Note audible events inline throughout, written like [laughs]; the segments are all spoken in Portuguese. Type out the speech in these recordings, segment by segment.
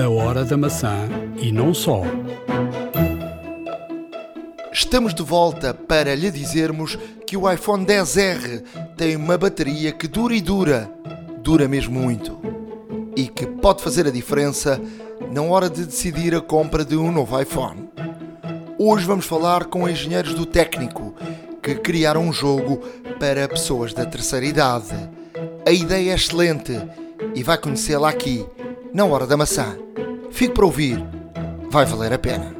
A hora da maçã e não só. Estamos de volta para lhe dizermos que o iPhone 10R tem uma bateria que dura e dura, dura mesmo muito, e que pode fazer a diferença na hora de decidir a compra de um novo iPhone. Hoje vamos falar com engenheiros do técnico que criaram um jogo para pessoas da terceira idade. A ideia é excelente e vai conhecê-la aqui, na Hora da Maçã. Fique para ouvir, vai valer a pena.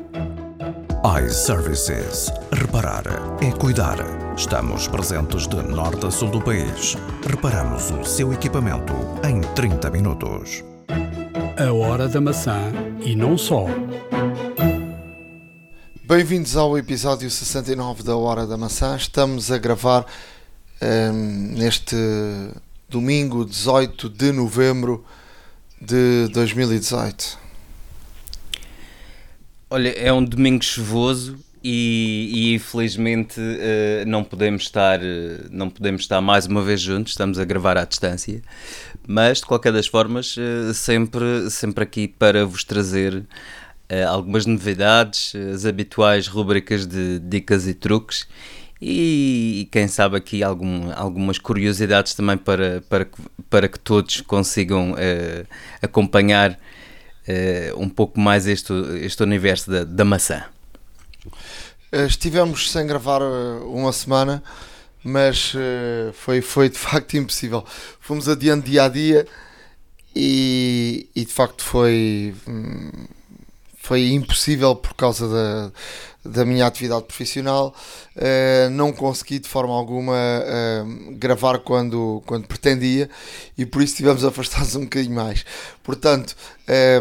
iServices. Reparar é cuidar. Estamos presentes de norte a sul do país. Reparamos o seu equipamento em 30 minutos. A hora da maçã e não só. Bem-vindos ao episódio 69 da Hora da Maçã. Estamos a gravar ehm, neste domingo 18 de novembro de 2018. Olha, é um domingo chuvoso e, e infelizmente eh, não podemos estar eh, não podemos estar mais uma vez juntos, estamos a gravar à distância, mas de qualquer das formas eh, sempre, sempre aqui para vos trazer algumas novidades, as habituais rubricas de dicas e truques e, quem sabe aqui algum, algumas curiosidades também para, para, para que todos consigam acompanhar um pouco mais este, este universo da, da maçã. Eh, Estivemos sem gravar eh, uma semana, mas eh, foi, foi de facto impossível. Fomos adiando dia a dia e, e de facto foi, hum, foi impossível por causa da, da minha atividade profissional. Eh, não consegui de forma alguma eh, gravar quando, quando pretendia e por isso estivemos [laughs] afastados um bocadinho mais. Portanto, eh,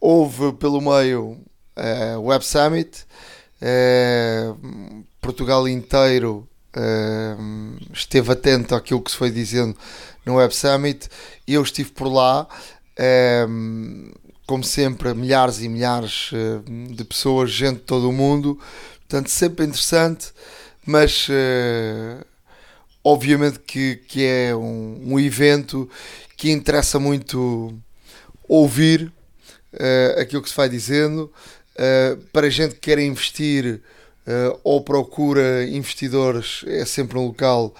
houve pelo meio o Web Summit. Portugal inteiro esteve atento àquilo que se foi dizendo no Web Summit. Eu estive por lá, eh, como sempre, milhares e milhares eh, de pessoas, gente de todo o mundo. Portanto, sempre interessante, mas eh, obviamente que, que é um, um evento que interessa muito ouvir eh, aquilo que se vai dizendo. Uh, para gente que quer investir uh, ou procura investidores, é sempre um local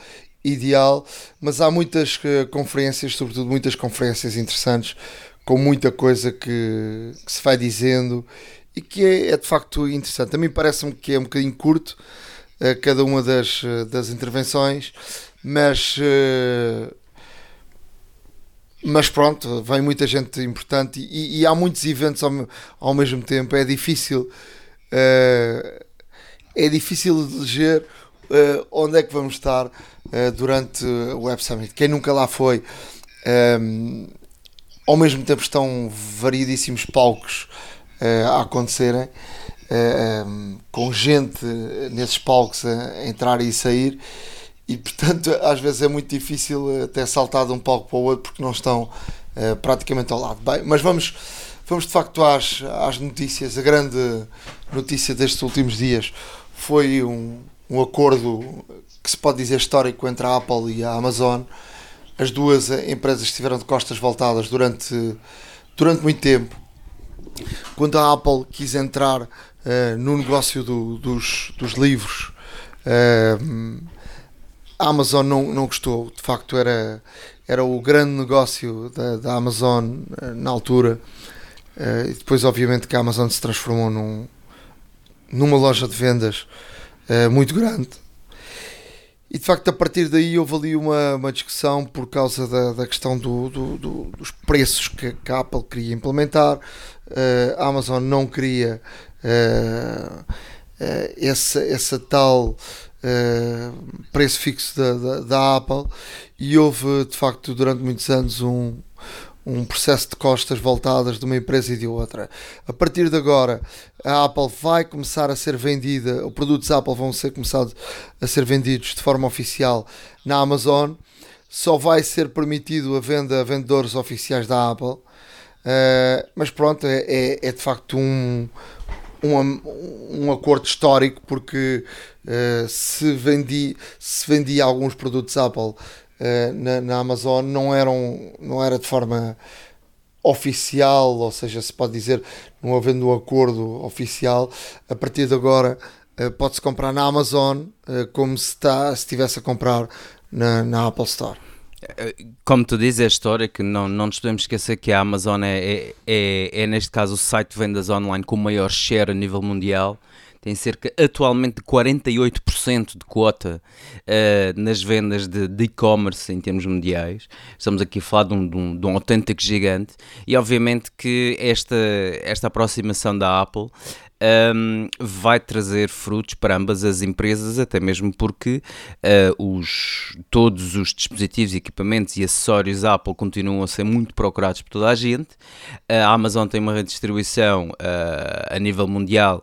ideal. Mas há muitas uh, conferências, sobretudo muitas conferências interessantes, com muita coisa que, que se vai dizendo e que é, é de facto interessante. Também parece-me que é um bocadinho curto cada uma das, das intervenções, mas mas pronto, vem muita gente importante e, e há muitos eventos ao, ao, mesmo tempo. É difícil, uh, é difícil eleger uh, onde é que vamos estar uh, durante o Web Summit. Quem nunca lá foi, ao mesmo tempo estão variedíssimos palcos a acontecerem, um, com gente nesses palcos a entrar e sair e portanto [laughs] às vezes é muito difícil até saltar de um palco para o outro porque não estão uh, praticamente ao lado. Bem, mas vamos, vamos de facto às, às notícias. A grande notícia destes últimos dias foi um, um acordo que se pode dizer histórico entre a Apple e a Amazon. As duas empresas estiveram de costas voltadas durante, durante muito tempo. Quando a Apple quis entrar uh, no negócio do, dos, dos livros, uh, a Amazon não, não gostou, de facto era, era o grande negócio da, da Amazon na altura. Uh, e depois, obviamente, que a Amazon se transformou num, numa loja de vendas uh, muito grande. E de facto, a partir daí houve ali uma, uma discussão por causa da, da questão do, do, do, dos preços que, que, a Apple queria implementar. Uh, a Amazon não queria essa, essa tal Uh, preço fixo da, da, da, Apple e houve de facto durante muitos anos um, um processo de costas voltadas de uma empresa e de outra. A partir de agora, a Apple vai começar a ser vendida, os produtos Apple vão ser começados a ser vendidos de forma oficial na Amazon. Só vai ser permitido a venda a vendedores oficiais da Apple. Uh, mas pronto, é, é, é de facto um, um, um acordo histórico porque uh, se, vendi, se vendia alguns produtos Apple uh, na, na, Amazon não, eram, não era de forma oficial, ou seja, se pode dizer, não havendo um acordo oficial, a partir de agora uh, pode-se comprar na Amazon uh, como se, está, se estivesse a comprar na, na Apple Store. Como tu dizes, é que não, não nos podemos esquecer que a Amazon é, é, é, é, neste caso, o site de vendas online com o maior share a nível mundial. Tem cerca, atualmente, de 48% de quota uh, nas vendas de e-commerce em termos mundiais. Estamos aqui a falar de um, de, um, de um, autêntico gigante. E, obviamente, que esta, esta aproximação da Apple um, vai trazer frutos para ambas as empresas, até mesmo porque uh, os, todos os dispositivos, equipamentos e acessórios Apple continuam a ser muito procurados por toda a gente. a Amazon tem uma redistribuição uh, a nível mundial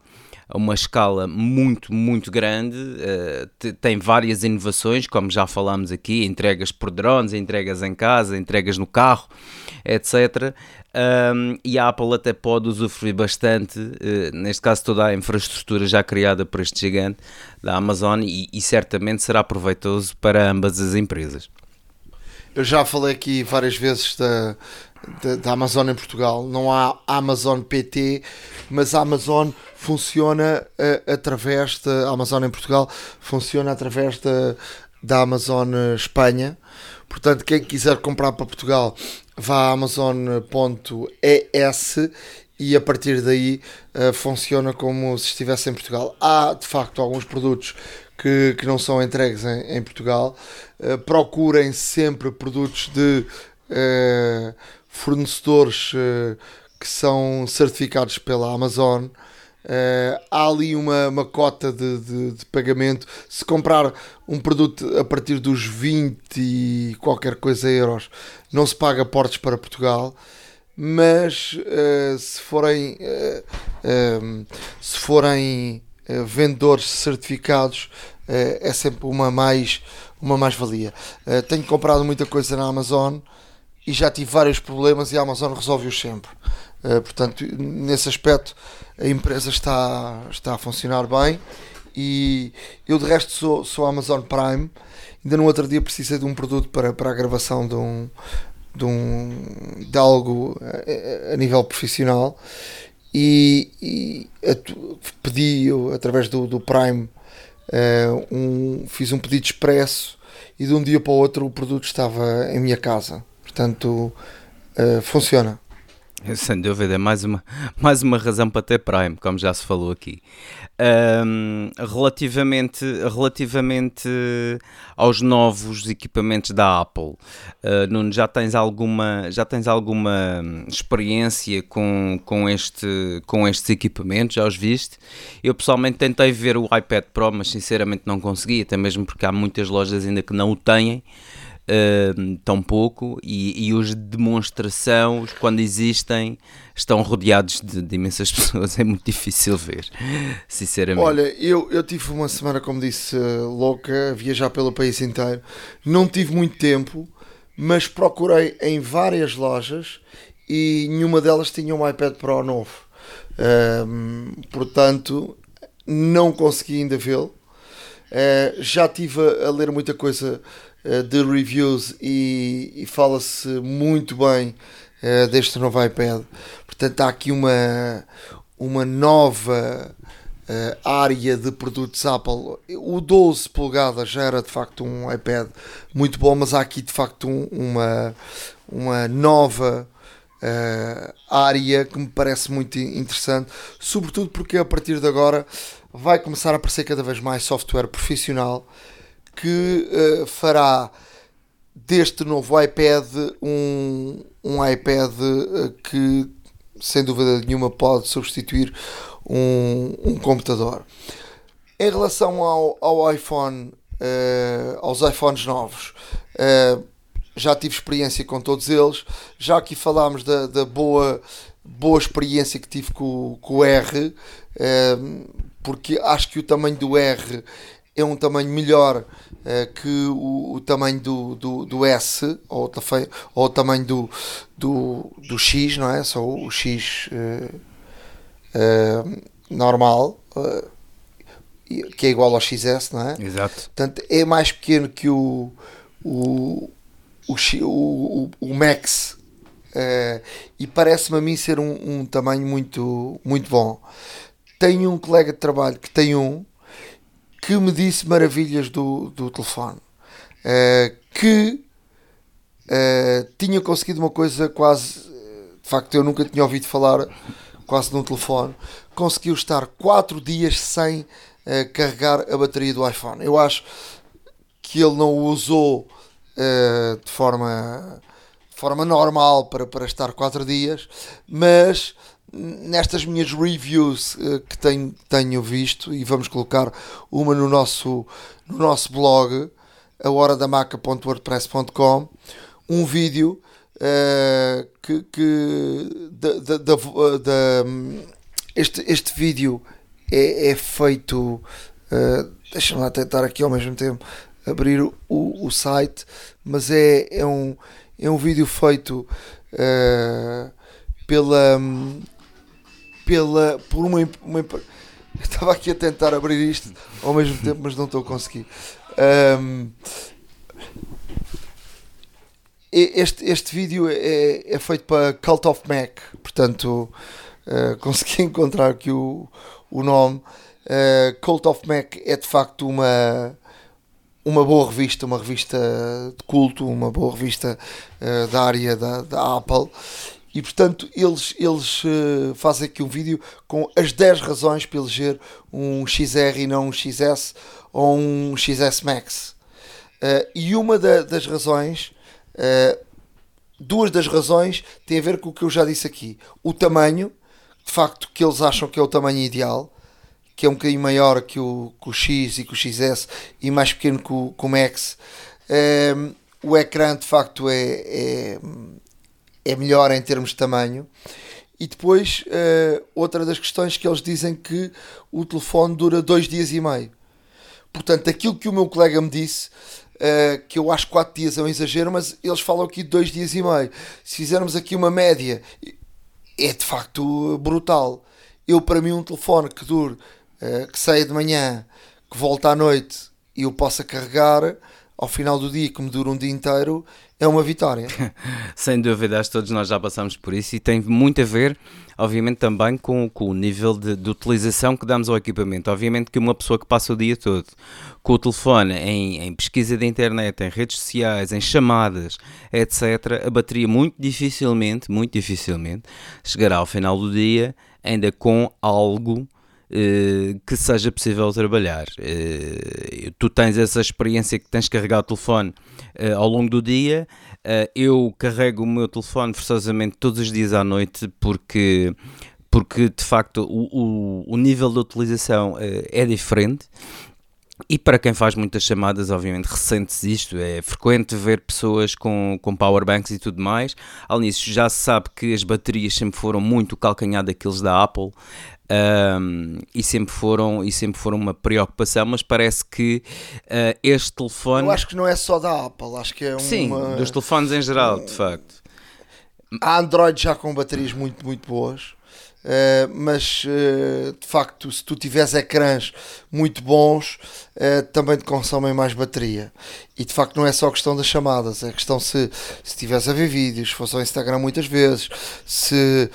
uma escala muito, muito grande, uh, tem várias inovações, como já falámos aqui, entregas por drones, entregas em casa, entregas no carro, etc. Um, e a Apple até pode usufruir bastante, uh, neste caso toda a infraestrutura já criada por este gigante da Amazon e, e certamente será proveitoso para ambas as empresas. Eu já falei aqui várias vezes da, da, da, Amazon em Portugal. Não há Amazon PT, mas a Amazon funciona uh, através da Amazon em Portugal funciona através da, da Amazon Espanha. Portanto, quem quiser comprar para Portugal vá a amazon.es e a partir daí uh, funciona como se estivesse em Portugal. Há de facto alguns produtos que, que não são entregues em, em Portugal. Uh, procurem sempre produtos de uh, fornecedores que são certificados pela Amazon. Uh, há ali uma, uma cota de, de, de, pagamento. Se comprar um produto a partir dos 20 e qualquer coisa euros, não se paga portes para Portugal. Mas uh, se forem, uh, se forem vendedores certificados, é sempre uma mais uma mais-valia. tenho comprado muita coisa na Amazon e já tive vários problemas e a Amazon resolve-os sempre. portanto, nesse aspecto a empresa está, está a funcionar bem e eu de resto sou, sou Amazon Prime. Ainda no outro dia precisei de um produto para, para a gravação de um, de, um, de algo a, a nível profissional e, e pedi eu, através do, do Prime uh, um, fiz um pedido expresso e de um dia para o outro o produto estava em minha casa. Portanto, uh, funciona. Sem dúvida, é mais uma, [laughs] mais uma razão para ter Prime, como já se falou aqui. Um, relativamente, relativamente aos novos equipamentos da Apple, uh, Nuno, já tens alguma, já tens alguma experiência com, com, este, com estes equipamentos? Já os viste? Eu pessoalmente tentei ver o iPad Pro, mas sinceramente não consegui, até mesmo porque há muitas lojas ainda que não o têm uh, tão pouco e, e, os de demonstração, quando existem, estão rodeados de, de, imensas [laughs] pessoas. É muito difícil ver, sinceramente. Olha, eu, eu tive uma semana, como disse, louca, a viajar pelo país inteiro. Não tive muito tempo, mas procurei em várias lojas e nenhuma delas tinha um iPad Pro novo. Um, portanto, não consegui ainda vê-lo. Uh, já estive a, a, ler muita coisa de reviews e, e fala-se muito bem uh, deste novo iPad. Portanto, há aqui uma, uma nova área de produtos Apple. O 12 polegadas já era de facto um iPad muito bom, mas há aqui de facto um, uma, uma nova área que me parece muito interessante, sobretudo porque a partir de agora vai começar a aparecer cada vez mais software profissional que uh, fará deste novo iPad um, um iPad uh, que sem dúvida nenhuma pode substituir um, um computador. Em relação ao, ao iPhone, uh, aos iPhones novos, já tive experiência com todos eles. Já aqui falámos da, da boa, boa experiência que tive com, com o R porque acho que o tamanho do R é um tamanho melhor uh, que o, o, tamanho do, do, do S ou, ou o tamanho do, do, do X, não é? Só o X uh, uh, normal, que é igual ao XS, não é? Exato. Portanto, é mais pequeno que o, o, o, o, o Max uh, e parece-me a mim ser um, um, tamanho muito, muito bom. Tenho um colega de trabalho que tem um que me disse maravilhas do, do telefone, uh, que tinha conseguido uma coisa quase, de facto eu nunca tinha ouvido falar quase num telefone, conseguiu estar 4 dias sem carregar a bateria do iPhone. Eu acho que ele não o usou uh, de forma forma normal para, para estar 4 dias, mas nestas minhas reviews uh, que tenho, tenho visto, e vamos colocar uma no nosso, no nosso blog, a horadamaca.wordpress.com, um vídeo uh, que, que da, da, da, da, este, este vídeo é, é feito. Uh, Deixa-me lá tentar aqui ao mesmo tempo abrir o, o site, mas é, é, um, é um vídeo feito uh, pela, pela por uma, uma [laughs] estava aqui a tentar abrir isto ao mesmo tempo, mas não estou a conseguir. Um, este, este vídeo é, é feito para Cult of Mac, portanto uh, [laughs] consegui encontrar aqui o, o nome. Uh, Cult of Mac é de facto uma, uma boa revista, uma revista de culto, uma boa revista uh, da área da, da, Apple. E portanto, eles, eles uh, fazem aqui um vídeo com as 10 razões para eleger um XR e não um XS ou um XS Max. Uh, e uma da, das razões, duas das razões, tem a ver com o que eu já disse aqui: o tamanho, de facto, que eles acham que é o tamanho ideal que é um bocadinho maior que o, que o X e que o XS e mais pequeno que o, que o Max. O ecrã de facto é, é, é, melhor em termos de tamanho. E depois, uh, outra das questões que eles dizem que o telefone dura dois dias e meio. Portanto, aquilo que o meu colega me disse, uh, que eu acho 4 dias é um exagero, mas eles falam aqui de dois dias e meio. Se fizermos aqui uma média, é de facto brutal. Eu, para mim, um telefone que dure eh, que saia de manhã, que volte à noite e eu possa carregar ao final do dia, que me dura um dia inteiro, é uma vitória. [laughs] Sem dúvida, acho que todos nós já passamos por isso e tem muito a ver, obviamente, também com, com o nível de, de, utilização que damos ao equipamento. Obviamente que uma pessoa que passa o dia todo com o telefone em, em pesquisa de internet, em redes sociais, em chamadas, etc., a bateria muito dificilmente, muito dificilmente, chegará ao final do dia ainda com algo que seja possível trabalhar. Uh, tu tens essa experiência que tens de carregar o telefone uh, ao longo do dia. eu carrego o meu telefone forçosamente todos os dias à noite porque porque de facto o, o, o nível de utilização é diferente e para quem faz muitas chamadas, obviamente, recentes isto, é frequente ver pessoas com, com powerbanks e tudo mais. Além disso, já se sabe que as baterias sempre foram muito calcanhar daqueles da Apple um, e, sempre foram, e sempre foram uma preocupação, mas parece que uh, este telefone. Eu acho que não é só da Apple, acho que é Sim, dos telefones em geral, de facto. Há Android já com baterias muito, muito boas. Uh, mas uh, de facto, se tu tiveres ecrãs muito bons, uh, também te consomem mais bateria. E de facto, não é só questão das chamadas, é questão se se a ver vídeos, se fores ao Instagram muitas vezes, se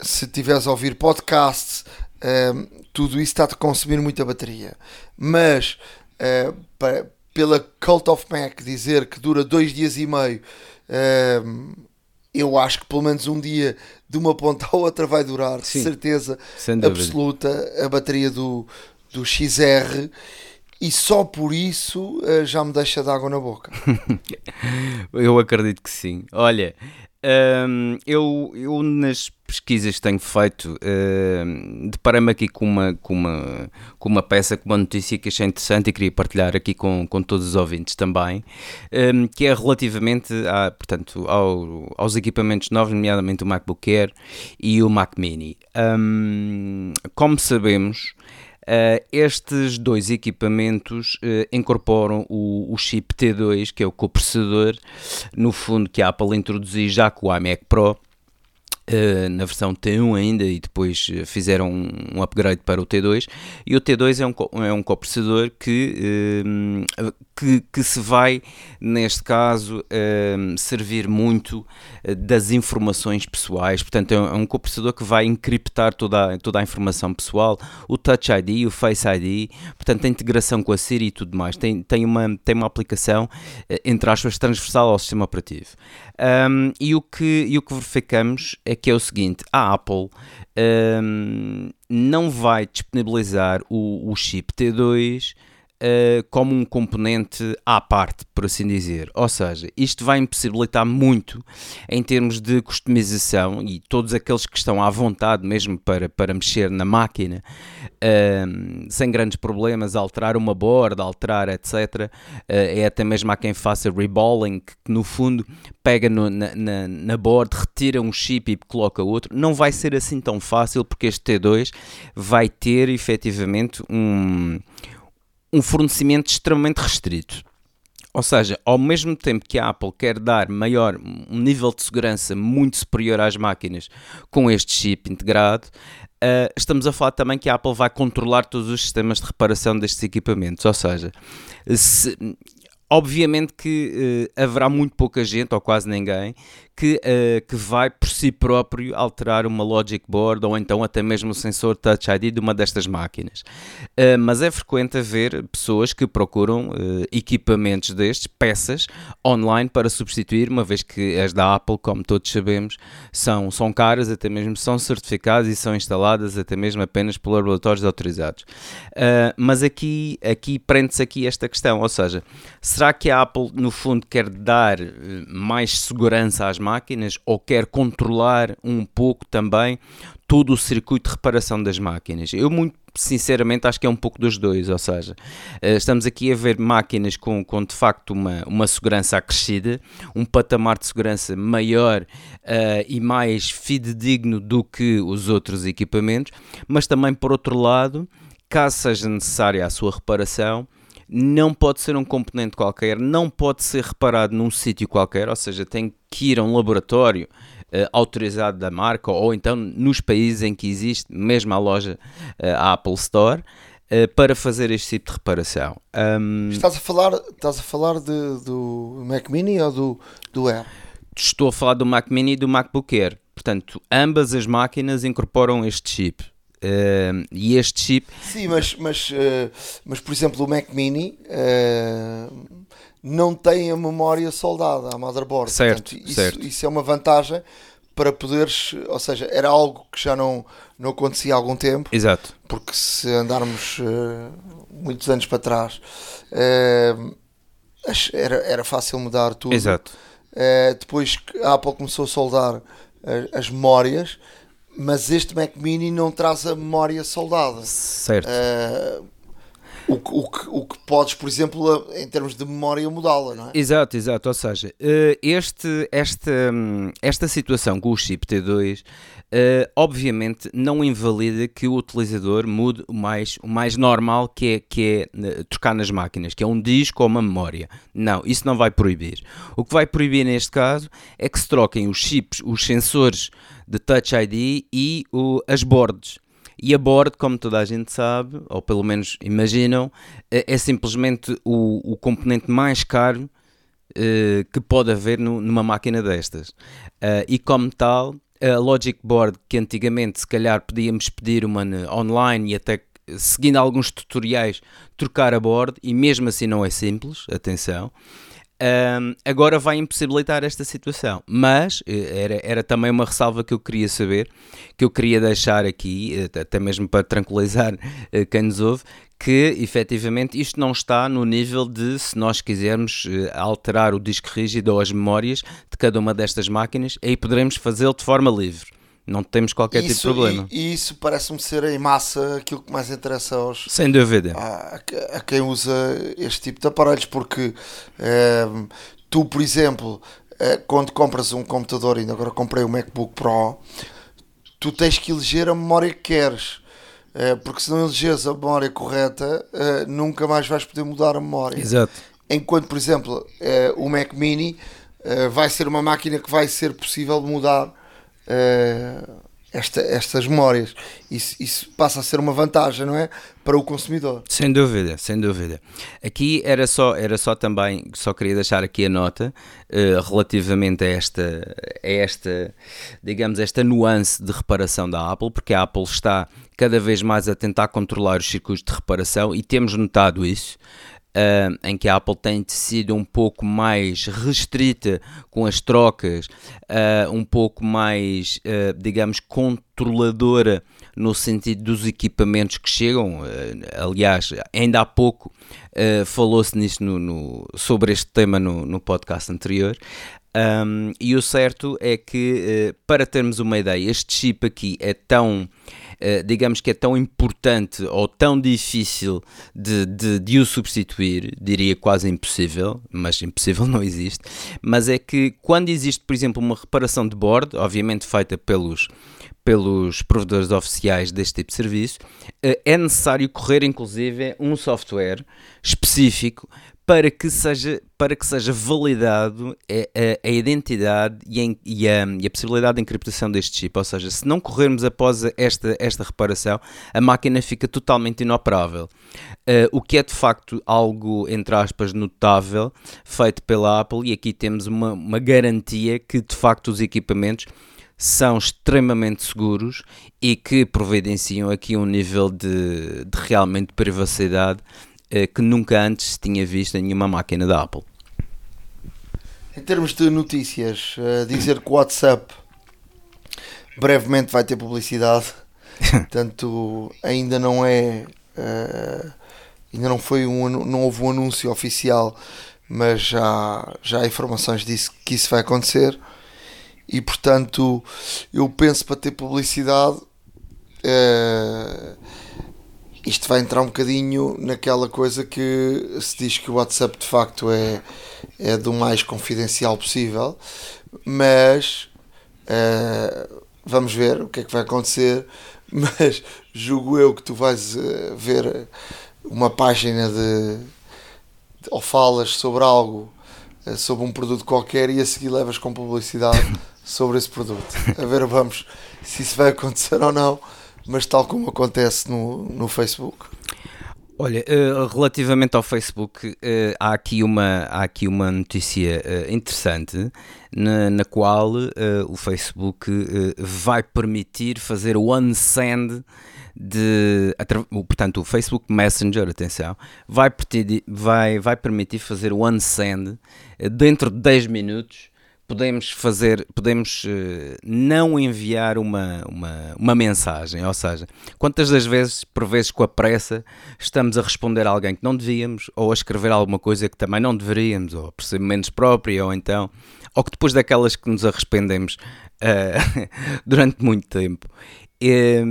se estiveres a ouvir podcasts, uh, tudo isso está a consumir muita bateria. Mas uh, para, pela Cult of Mac dizer que dura dois dias e meio, uh, eu acho que pelo menos um dia de uma ponta [laughs] à outra vai durar, de certeza absoluta, a bateria do, do XR e só por isso uh, já me deixa de água na boca. [laughs] eu acredito que sim. Olha, um, eu, eu nas pesquisas que tenho feito uh, deparei-me aqui com uma, com, uma, com uma peça, com uma notícia que achei interessante e queria partilhar aqui com, com todos os ouvintes também, um, que é relativamente a, portanto, ao, aos equipamentos novos, nomeadamente o MacBook Air e o Mac Mini. Um, como sabemos, Uh, estes dois equipamentos uh, incorporam o, o, chip T2, que é o coprocessador, no fundo, que a Apple introduziu já com o iMac Pro. Uh, na versão T1 ainda e depois fizeram um, um, upgrade para o T2 e o T2 é um, é um coprocessador que, uh, que, que, se vai neste caso uh, servir muito das informações pessoais, portanto é um, é coprocessador que vai encriptar toda a, toda a informação pessoal, o Touch ID, o Face ID, portanto a integração com a Siri e tudo mais, tem, tem, uma, tem uma aplicação entre aspas transversal ao sistema operativo um, e, o que, e o que verificamos é que é o seguinte: a Apple um, não vai disponibilizar o, o chip T2 uh, como um componente à parte, por assim dizer. Ou seja, isto vai impossibilitar muito em termos de customização e todos aqueles que estão à vontade mesmo para, para mexer na máquina, uh, sem grandes problemas, alterar uma board, alterar etc. Uh, é até mesmo há quem faça reballing, que no fundo pega no, na, na, na board, retira um chip e coloca outro. Não vai ser assim tão fácil porque este T2 vai ter efetivamente um um fornecimento extremamente restrito. Ou seja, ao mesmo tempo que a Apple quer dar maior, um nível de segurança muito superior às máquinas com este chip integrado, uh, estamos a falar também que a Apple vai controlar todos os sistemas de reparação destes equipamentos. Ou seja, se, obviamente que uh, haverá muito pouca gente, ou quase ninguém, que, uh, que vai por si próprio alterar uma Logic Board ou então até mesmo o sensor Touch ID de uma destas máquinas. Uh, mas é frequente haver pessoas que procuram uh, equipamentos destes, peças, online para substituir, uma vez que as da Apple, como todos sabemos, são, são caras, até mesmo são certificadas e são instaladas até mesmo apenas por laboratórios autorizados. mas aqui, aqui prende-se aqui esta questão, ou seja, será que a Apple no fundo quer dar mais segurança às máquinas ou quer controlar um pouco também todo o circuito de reparação das máquinas. Eu muito sinceramente acho que é um pouco dos dois, ou seja, eh, estamos aqui a ver máquinas com, com de facto uma, uma segurança acrescida, um patamar de segurança maior uh, e mais fidedigno do que os outros equipamentos, mas também por outro lado, caso seja necessária a sua reparação, não pode ser um componente qualquer, não pode ser reparado num sítio qualquer, ou seja, tem que ir a um laboratório uh, autorizado da marca ou então nos países em que existe mesmo a loja, uh, a Apple Store. Uh, para fazer este tipo de reparação. Um... Estás a falar, estás a falar de, do Mac Mini ou do, do Air? Estou a falar do Mac Mini e do MacBook Air. Portanto, ambas as máquinas incorporam este chip. Uh, e este chip. Sim, mas, mas, uh, mas por exemplo, o Mac Mini uh, não tem a memória soldada, a motherboard. Certo, Portanto, isso, certo. isso é uma vantagem para poderes, ou seja, era algo que já não, não acontecia há algum tempo. Exato. Porque se andarmos muitos anos para trás, era, era fácil mudar tudo. Exato. depois que a Apple começou a soldar as, as memórias mas este Mac Mini não traz a memória soldada. Certo. Uh, o, que, o, que, o que podes, por exemplo, em termos de memória, mudá-la, não é? Exato, exato. Ou seja, eh, este, esta, esta situação com o chip T2 Uh, obviamente não invalida que o utilizador mude o mais, o mais normal que é, que é uh, trocar nas máquinas, que é um disco ou uma memória. Não, isso não vai proibir. O que vai proibir neste caso é que se troquem os chips, os sensores de Touch ID e o, as boards. E a board, como toda a gente sabe, ou pelo menos imaginam, é, é simplesmente o, o componente mais caro que pode haver no, numa máquina destas. Uh, e como tal, a Logic Board, que antigamente se calhar podíamos pedir uma online e até seguindo alguns tutoriais trocar a board, e mesmo assim não é simples, atenção. Um, agora vai impossibilitar esta situação, mas eh, era, era também uma ressalva que eu queria saber, que eu queria deixar aqui, eh, até mesmo para tranquilizar eh, quem nos ouve, que efetivamente isto não está no nível de se nós quisermos alterar o disco rígido ou as memórias de cada uma destas máquinas, aí poderemos fazê-lo de forma livre. Não temos qualquer isso, tipo de problema. E, e isso parece-me ser em massa aquilo que mais interessa aos. Sem dúvida. A, a quem usa este tipo de aparelhos, porque é, tu, por exemplo, é, quando compras um computador, ainda agora comprei o MacBook Pro, tu tens que eleger a memória que queres. É, porque se não elegeres a memória correta, nunca mais vais poder mudar a memória. Exato. Enquanto, por exemplo, o Mac Mini vai ser uma máquina que vai ser possível mudar uh, esta, estas memórias. Isso, isso passa a ser uma vantagem, não é? Para o consumidor. Sem dúvida, sem dúvida. Aqui era só, era só também, só queria deixar aqui a nota uh, relativamente a esta, a esta, digamos, esta nuance de reparação da Apple, porque a Apple está cada vez mais a tentar controlar os circuitos de reparação e temos notado isso uh, em que a Apple tem sido um pouco mais restrita com as trocas, uh, um pouco mais, uh, digamos, controladora no sentido dos equipamentos que chegam. aliás, ainda há pouco falou-se nisso no, no, sobre este tema no, no podcast anterior. Um, e o certo é que, para termos uma ideia, este chip aqui é tão digamos que é tão importante ou tão difícil de, de, de o substituir, diria quase impossível, mas impossível [laughs] não existe, mas é que quando existe, por exemplo, uma reparação de bordo, obviamente feita pelos pelos provedores oficiais deste tipo de serviço, eh, é necessário correr inclusive um software específico para que seja, para que seja validado a, a, a identidade e a, e, a, e a possibilidade de encriptação deste chip. Ou seja, se não corrermos após esta, esta reparação, a máquina fica totalmente inoperável. Uh, o que é de facto algo, entre aspas, notável, feito pela Apple, e aqui temos uma, uma garantia que de facto os equipamentos são extremamente seguros e que providenciam aqui um nível de, de realmente privacidade que nunca antes se tinha visto em nenhuma máquina da Apple. Em termos de notícias, uh, dizer que o WhatsApp brevemente vai ter publicidade, [laughs] portanto ainda não é, uh, ainda não foi um, não houve um anúncio oficial, mas já já há informações disso que isso vai acontecer e portanto eu penso para ter publicidade uh, isto vai entrar um bocadinho naquela coisa que se diz que o WhatsApp de facto é, é do mais confidencial possível, mas uh, vamos ver o que é que vai acontecer. [laughs] Mas julgo eu que tu vais uh, ver uma página de, de, ou falas sobre algo, uh, sobre um produto qualquer e a seguir levas com publicidade [laughs] sobre esse produto. A ver, vamos se isso vai acontecer ou não mas tal como acontece no, no Facebook. Olha, uh, relativamente ao Facebook, uh, há, aqui uma, há aqui uma notícia uh, interessante na, na qual o Facebook vai permitir fazer o unsend de. Portanto, o Facebook Messenger, atenção, vai, vai, vai permitir fazer o unsend dentro de 10 minutos podemos fazer, podemos uh, não enviar uma, uma, uma mensagem, ou seja, quantas das vezes, por vezes com a pressa, estamos a responder a alguém que não devíamos, ou a escrever alguma coisa que também não deveríamos, ou por ser menos própria, ou então, ou que depois daquelas que nos arrependemos uh, [laughs] durante muito tempo. E,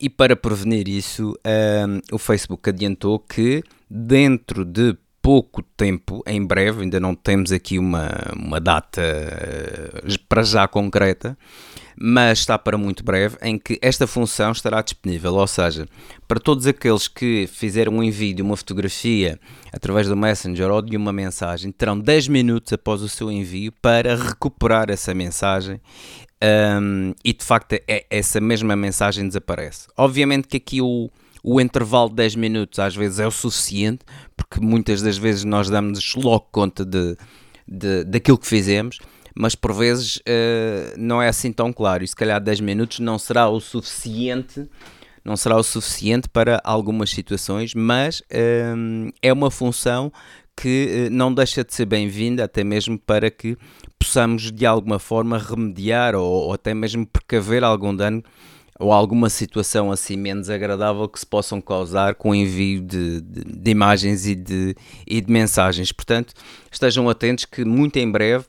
e para prevenir isso, uh, o Facebook adiantou que dentro de pouco tempo, em breve, ainda não temos aqui uma, uma data eh, para já concreta, mas está para muito breve, em que esta função estará disponível. Ou seja, para todos aqueles que fizeram um envio de uma fotografia através do Messenger ou de uma mensagem, terão 10 minutos após o seu envio para recuperar essa mensagem um, e de facto é, essa mesma mensagem desaparece. Obviamente que aqui o o intervalo de 10 minutos às vezes é o suficiente, porque muitas das vezes nós damos logo conta de, de, daquilo que fizemos, mas por vezes uh, não é assim tão claro, e se calhar 10 minutos não será o suficiente não será o suficiente para algumas situações, mas uh, é uma função que uh, não deixa de ser bem-vinda, até mesmo para que possamos de alguma forma remediar ou, ou até mesmo precaver algum dano ou alguma situação assim menos agradável que se possam causar com o envio de, de, de imagens e de, e de mensagens. Portanto, estejam atentos que muito em breve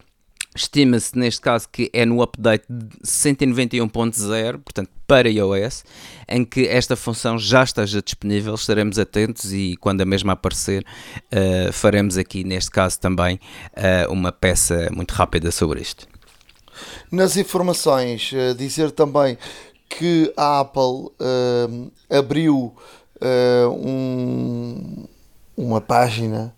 Estima-se neste caso que é no update 191.0, portanto para iOS, em que esta função já esteja disponível. Estaremos atentos e quando a mesma aparecer, uh, faremos aqui neste caso também uh, uma peça muito rápida sobre isto. Nas informações, uh, dizer também que a Apple uh, abriu uh, um, uma página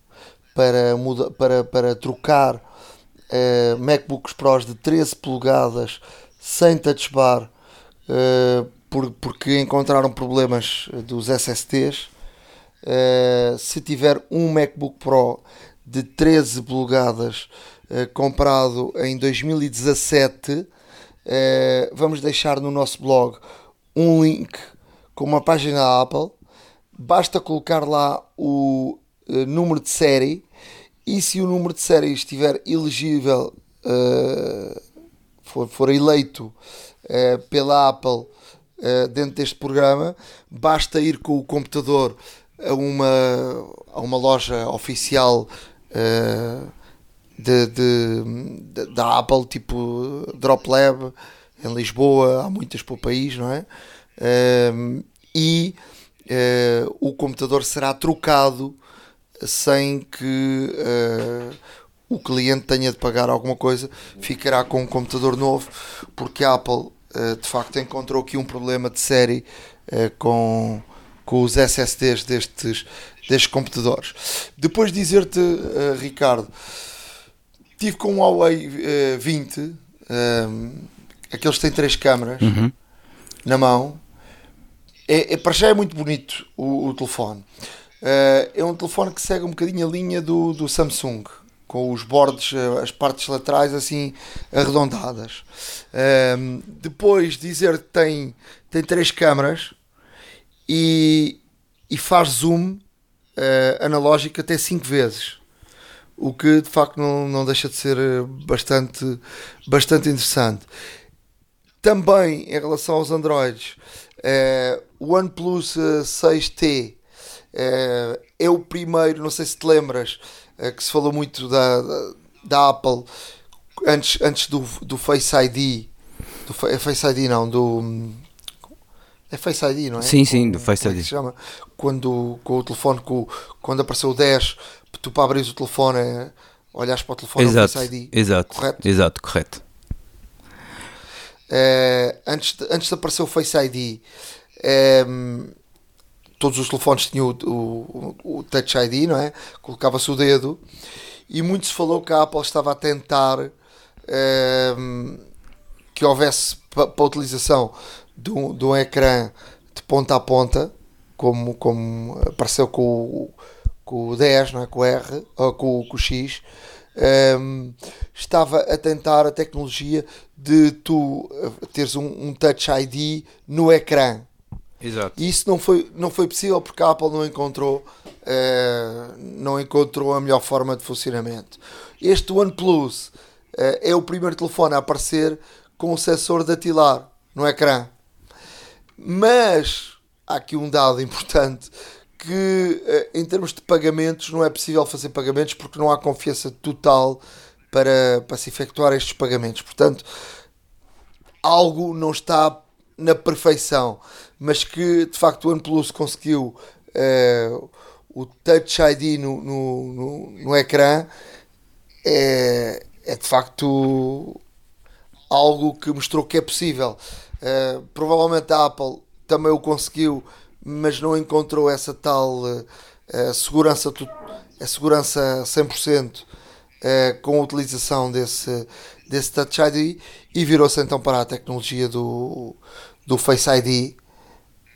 para, muda, para, para trocar uh, MacBooks Pros de 13 polegadas sem touch bar uh, por, porque encontraram problemas dos SSDs. Se tiver um MacBook Pro de 13 polegadas comprado em 2017, vamos deixar no nosso blog um link com uma página da Apple. Basta colocar lá o número de série e se o número de série estiver elegível, uh, for, for, eleito uh, pela Apple uh, dentro deste programa, basta ir com o computador a uma, a uma loja oficial de, de, de, da Apple, tipo Drop Lab, em Lisboa, há muitas para o país, não é? e o computador será trocado sem que uh, o cliente tenha de pagar alguma coisa, ficará com um computador novo, porque a Apple uh, de facto encontrou aqui um problema de série uh, com, com os SSDs destes, destes computadores. Depois de dizer-te, Ricardo, tive com um Huawei 20, aqueles que têm três câmaras uhum. na mão. É, é, para já é muito bonito o, o telefone. Uh, é um telefone que segue um bocadinho a linha do, do Samsung, com os bordes, eh, as partes laterais assim arredondadas. Uh, depois dizer que tem, tem três câmaras e, e faz zoom uh, analógico até 5 vezes. O que de facto não, não deixa de ser bastante, bastante interessante. Também em relação aos Androids, o OnePlus 6T é, é o primeiro, não sei se te lembras, que se falou muito da, da, da, Apple antes, antes do, do Face ID. Do é Face ID não, do. É Face ID, não é? Sim, sim, do Face ID. É se chama? Quando com o telefone, com, quando apareceu o 10, tu para abrir o telefone, é, olhas para o telefone exato, Face ID. Exato, correto? Exato, correto. É, antes, de, antes de aparecer o Face ID, é, todos os telefones tinham o, o, o Touch ID, não é? Colocava-se o dedo e muito se falou que a Apple estava a tentar um, ehm, que houvesse para a utilização de um, de um ecrã de ponta a ponta, como, como apareceu com o, com o 10, não é? com o R, ou com, com o X, um, estava a tentar a tecnologia de tu eh, teres um, um Touch ID no ecrã Exato. E isso não foi, não foi possível porque a Apple não encontrou, uh, não encontrou a melhor forma de funcionamento. Este OnePlus uh, é o primeiro telefone a aparecer com o sensor datilar no ecrã. Mas há aqui um dado importante que uh, em termos de pagamentos não é possível fazer pagamentos porque não há confiança total para, para se efetuar estes pagamentos. Portanto, algo não está na perfeição mas que de facto o OnePlus conseguiu uh, o Touch ID no, no, no, no ecrã é, é, de facto algo que mostrou que é possível. Uh, provavelmente a Apple também o conseguiu, mas não encontrou essa tal uh, segurança, a segurança 100% uh, com a utilização desse, desse Touch ID e virou-se então para a tecnologia do, do Face ID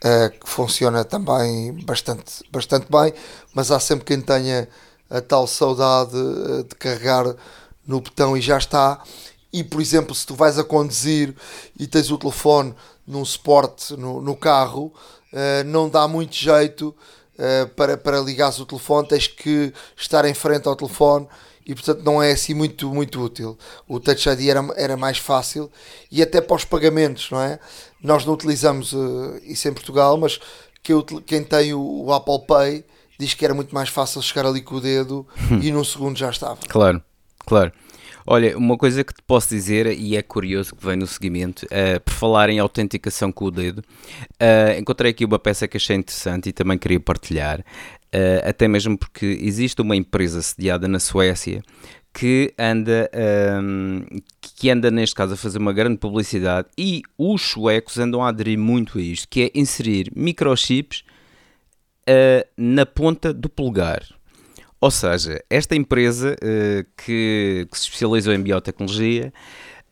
uh, que funciona também bastante, bastante bem, mas há sempre quem tenha a tal saudade de carregar no botão e já está. E por exemplo, se tu vais a conduzir e tens o telefone num suporte no, no carro, uh, não dá muito jeito para, para ligares o telefone, tens que estar em frente ao telefone e portanto não é assim muito, muito útil. O Touch ID era, era mais fácil e até para os pagamentos, não é? Nós não utilizamos uh, isso em Portugal, mas que eu, quem tem o, o, Apple Pay diz que era muito mais fácil chegar ali com o dedo e num segundo já estava. Claro, claro. Olha, uma coisa que te posso dizer, e é curioso que vem no seguimento, uh, por falar em autenticação com o dedo, uh, encontrei aqui uma peça que achei interessante e também queria partilhar, uh, até mesmo porque existe uma empresa sediada na Suécia que anda, um, que anda neste caso a fazer uma grande publicidade e os suecos andam a aderir muito a isto, que é inserir microchips na ponta do polegar. Ou seja, esta empresa uh, que, que, se especializou em biotecnologia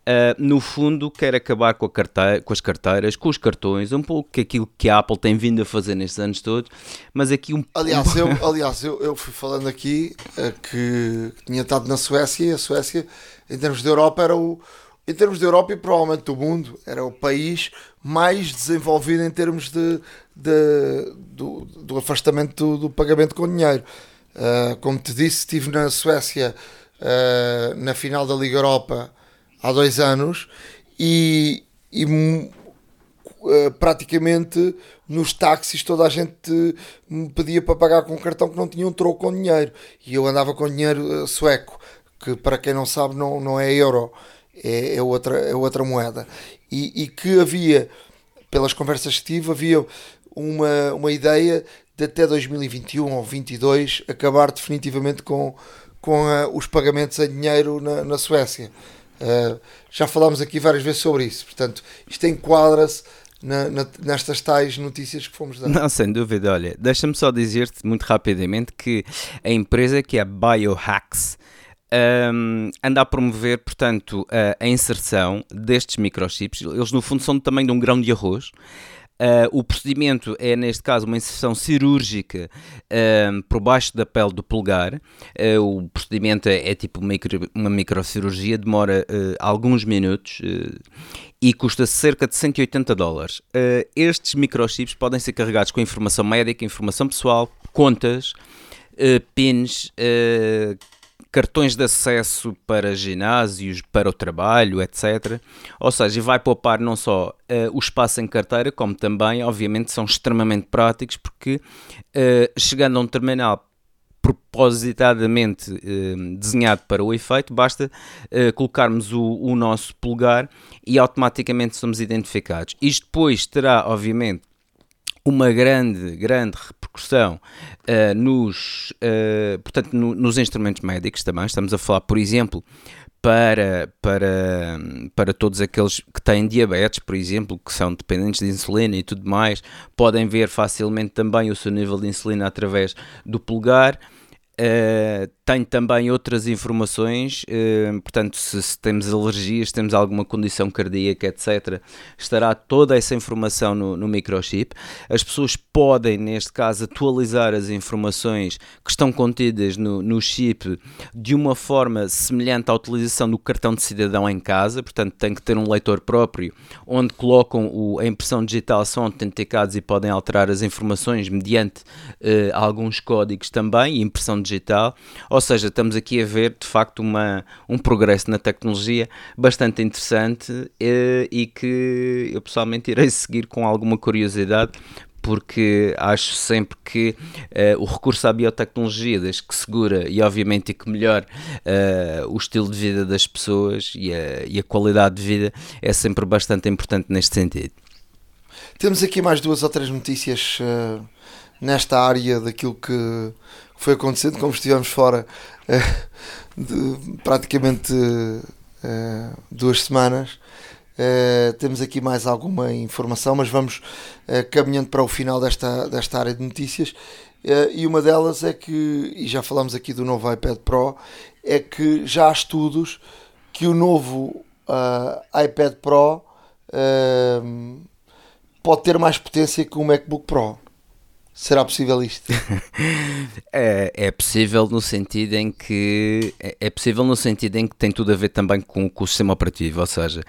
Uh, no fundo, quer acabar com, carteira, com, as carteiras, com os cartões, um pouco aquilo que a Apple tem vindo a fazer nestes anos todos, mas aqui um Aliás, eu, [laughs] aliás, eu, eu fui falando aqui uh, que tinha estado na Suécia e a Suécia, em termos de Europa, era o. Em termos de Europa e provavelmente do mundo, era o país mais desenvolvido em termos de, de do, do, afastamento do, do, pagamento com dinheiro. Uh, como te disse, estive na Suécia na final da Liga Europa há dois anos e, e uh, praticamente nos táxis toda a gente me pedia para pagar com um cartão que não tinha um troco com dinheiro. E eu andava com dinheiro uh, sueco que para quem não sabe não, não é euro é, é outra, é outra moeda. E, e que havia pelas conversas que tive havia uma, uma ideia de até 2021 ou 2022 acabar definitivamente com, com uh, os pagamentos em dinheiro na, na Suécia Uh, já falámos aqui várias vezes sobre isso, portanto, isto enquadra-se na, na, nestas tais notícias que fomos dando. Não, sem dúvida. Olha, deixa-me só dizer-te muito rapidamente que a empresa que é a Biohacks um, anda a promover, portanto, a, a inserção destes microchips. Eles, no fundo, são do tamanho de um grão de arroz. Uh, o procedimento é, neste caso, uma inserção cirúrgica uh, por baixo da pele do polegar. Uh, o procedimento é, é tipo micro, uma microcirurgia, demora alguns minutos e custa cerca de 180 dólares. estes microchips podem ser carregados com informação médica, informação pessoal, contas, pins, cartões de acesso para ginásios, para o trabalho, etc. Ou seja, vai poupar não só uh, o espaço em carteira, como também, obviamente, são extremamente práticos, porque uh, chegando a um terminal propositadamente uh, desenhado para o efeito, basta colocarmos o, o, nosso polegar e automaticamente somos identificados. Isto depois terá, obviamente, uma grande, grande repercussão uh, nos, uh, portanto, no, nos instrumentos médicos também. Estamos a falar, por exemplo, para, para, para todos aqueles que têm diabetes, por exemplo, que são dependentes de insulina e tudo mais, podem ver facilmente também o seu nível de insulina através do pulgar. Uh, tenho também outras informações, uh, portanto, se, se, temos alergias, se temos alguma condição cardíaca, etc., estará toda essa informação no, no, microchip. As pessoas podem, neste caso, atualizar as informações que estão contidas no, no chip de uma forma semelhante à utilização do cartão de cidadão em casa, portanto, tem que ter um leitor próprio onde colocam o, a impressão digital, são autenticados e podem alterar as informações mediante uh, alguns códigos também, impressão digital, ou seja, estamos aqui a ver de facto uma, um progresso na tecnologia bastante interessante e, eh, e que eu pessoalmente irei seguir com alguma curiosidade porque acho sempre que uh, o recurso à biotecnologia, desde que segura e obviamente que melhor uh, o estilo de vida das pessoas e a, e a, qualidade de vida, é sempre bastante importante neste sentido. Temos aqui mais duas ou três notícias uh, nesta área daquilo que foi acontecendo, como estivemos fora uh, de, praticamente uh, duas semanas. Uh, temos aqui mais alguma informação, mas vamos caminhando para o final desta, desta área de notícias. e uma delas é que, e já falamos aqui do novo iPad Pro, é que já há estudos que o novo iPad Pro pode ter mais potência que o MacBook Pro. Será possível isto? [laughs] é, é, possível no sentido em que é, é, possível no sentido em que tem tudo a ver também com, com o sistema operativo, ou seja,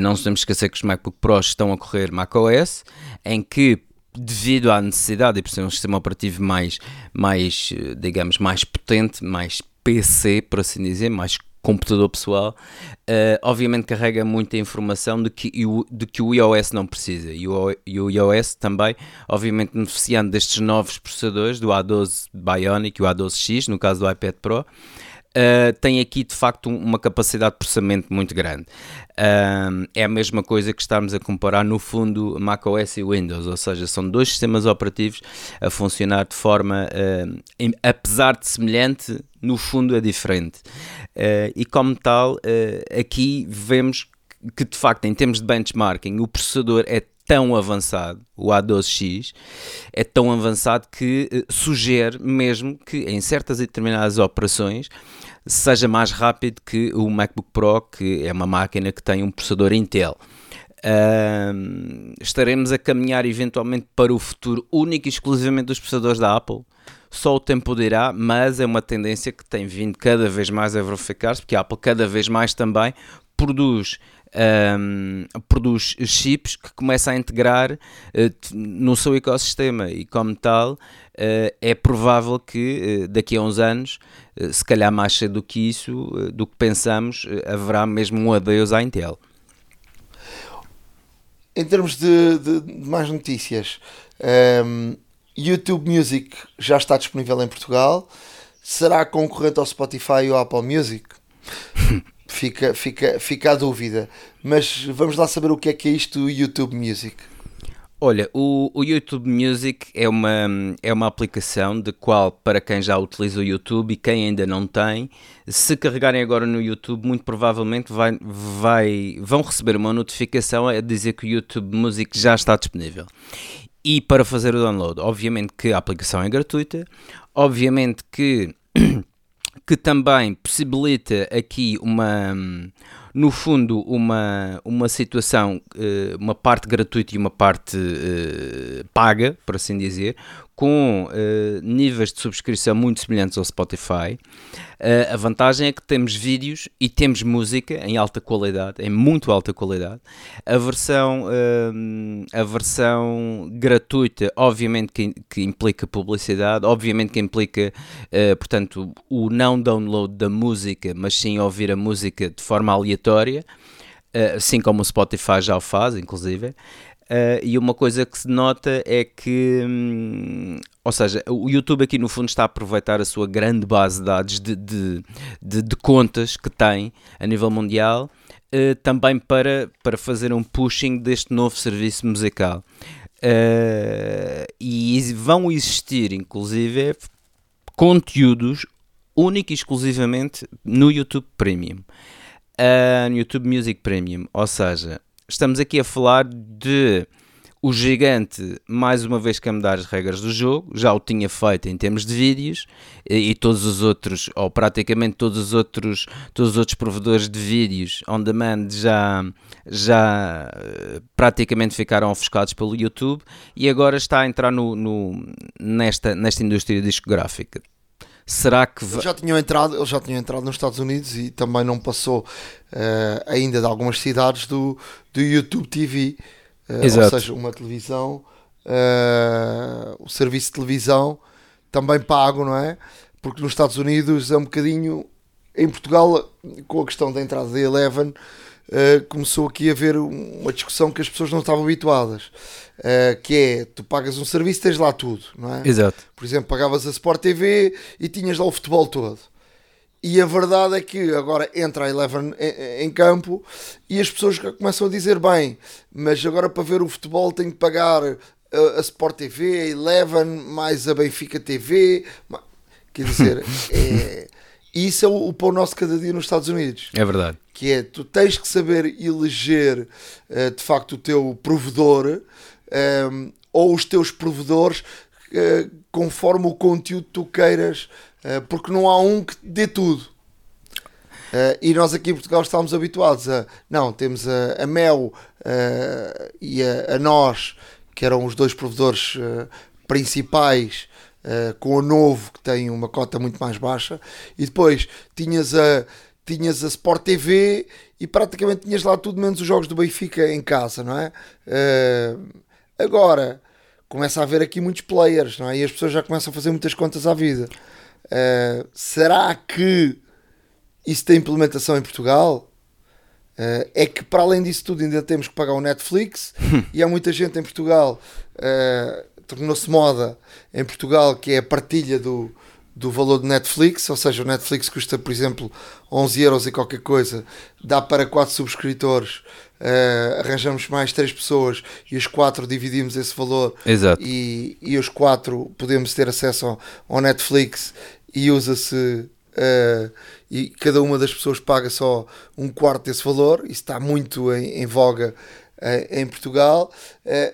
não nos que esquecer que os MacBook Pros estão a correr macOS, em que devido à necessidade de ser um sistema operativo mais, mais, digamos, mais potente, mais PC, por assim dizer, mais computador pessoal, uh, obviamente carrega muita informação de que, o, de que o iOS não precisa. E o, e o iOS também, obviamente, beneficiando destes novos processadores, do A12 Bionic e o A12X, no caso do iPad Pro, Uh, tem aqui de facto uma capacidade de processamento muito grande. Uh, é a mesma coisa que estamos a comparar no fundo macOS e Windows, ou seja, são dois sistemas operativos a funcionar de forma, uh, em, apesar de semelhante, no fundo é diferente. e como tal, aqui vemos que de facto, em termos de benchmarking, o processador é tão avançado, o A12X, é tão avançado que uh, sugere mesmo que em certas e determinadas operações seja mais rápido que o MacBook Pro, que é uma máquina que tem um processador Intel. Estaremos a caminhar eventualmente para o futuro único e exclusivamente dos processadores da Apple. Só o tempo dirá, mas é uma tendência que tem vindo cada vez mais a verificar-se, porque a Apple cada vez mais também produz um, produz chips que começa a integrar uh, no seu ecossistema e como tal uh, é provável que uh, daqui a uns anos, se calhar mais cedo do que isso, do que pensamos, haverá mesmo um adeus à Intel. Em termos de, de, de mais notícias, um, YouTube Music já está disponível em Portugal. Será concorrente ao Spotify ao Apple Music? [laughs] fica, fica, fica a dúvida. Mas vamos lá saber o que é que é isto YouTube Music. Olha, o, o, YouTube Music é uma, é uma aplicação de qual, para quem já utiliza o YouTube e quem ainda não tem, se carregarem agora no YouTube, muito provavelmente vai, vai, vão receber uma notificação a dizer que o YouTube Music já está disponível. E para fazer o download, obviamente que a aplicação é gratuita, obviamente que [clears throat] que também possibilita aqui uma, no fundo, uma, uma situação, eh, uma parte gratuita e uma parte eh, paga, por assim dizer, com uh, níveis de subscrição muito semelhantes ao Spotify. Uh, a vantagem é que temos vídeos e temos música em alta qualidade, em muito alta qualidade. A versão, uh, a versão gratuita, obviamente que, que, implica publicidade, obviamente que implica, portanto, o não download da música, mas sim ouvir a música de forma aleatória. assim como o Spotify já o faz, inclusive. Uh, e uma coisa que se nota é que, hum, ou seja, o YouTube aqui no fundo está a aproveitar a sua grande base de dados de, de, de, de contas que tem a nível mundial uh, também para, para fazer um pushing deste novo serviço musical. Uh, e vão existir, inclusive, conteúdos único e exclusivamente no YouTube Premium. no YouTube Music Premium, ou seja, estamos aqui a falar de o gigante, mais uma vez que mudar as regras do jogo, já o tinha feito em termos de vídeos e, e, todos os outros, ou praticamente todos os outros, todos os outros provedores de vídeos on demand já, já eh, praticamente ficaram ofuscados pelo YouTube e agora está a entrar no, no nesta, nesta indústria discográfica. Será que eles já tinham entrado, eles já tinham entrado nos Estados Unidos e também não passou uh, ainda de algumas cidades do, do YouTube TV, uh, eh, ou seja, uma televisão, uh, o serviço de televisão também pago, não é? Porque nos Estados Unidos é um bocadinho, em Portugal, com a questão da entrada da Eleven, uh, começou aqui a haver uma discussão que as pessoas não estavam habituadas. Uh, que é, tu pagas um serviço tens lá tudo, não é? Exato. Por exemplo, pagavas a Sport TV e tinhas lá o futebol todo. E a verdade é que agora entra a Eleven em, em campo e as pessoas começam a dizer: bem, mas agora para ver o futebol tenho que pagar a, a Sport TV, a Eleven, mais a Benfica TV. Quer dizer, [laughs] é, isso é o, o pão nosso cada dia nos Estados Unidos. É verdade. Que é, tu tens que saber eleger uh, de facto o teu provedor um, ou os teus provedores uh, conforme o conteúdo que tu queiras, uh, porque não há um que dê tudo. E nós aqui em Portugal estamos habituados a. Não, temos a, a Mel e a, a, nós, que eram os dois provedores principais, com o novo, que tem uma cota muito mais baixa, e depois tinhas a, tinhas a Sport TV e praticamente tinhas lá tudo menos os jogos do Benfica em casa, não é? Uh, Agora, começa a haver aqui muitos players, não é? E as pessoas já começam a fazer muitas contas à vida. Uh, será que isso tem implementação em Portugal? Uh, é que para além disso tudo ainda temos que pagar o Netflix [laughs] e há muita gente em Portugal uh, tornou-se moda em Portugal que é a partilha do, do valor do Netflix, ou seja, o Netflix custa, por exemplo, 11 euros e qualquer coisa, dá para 4 subscritores, uh, arranjamos mais 3 pessoas e os 4 dividimos esse valor Exato. E, e os 4 podemos ter acesso ao, ao Netflix e usa-se uh, e cada uma das pessoas paga só um quarto desse valor, isso está muito em, em voga em Portugal.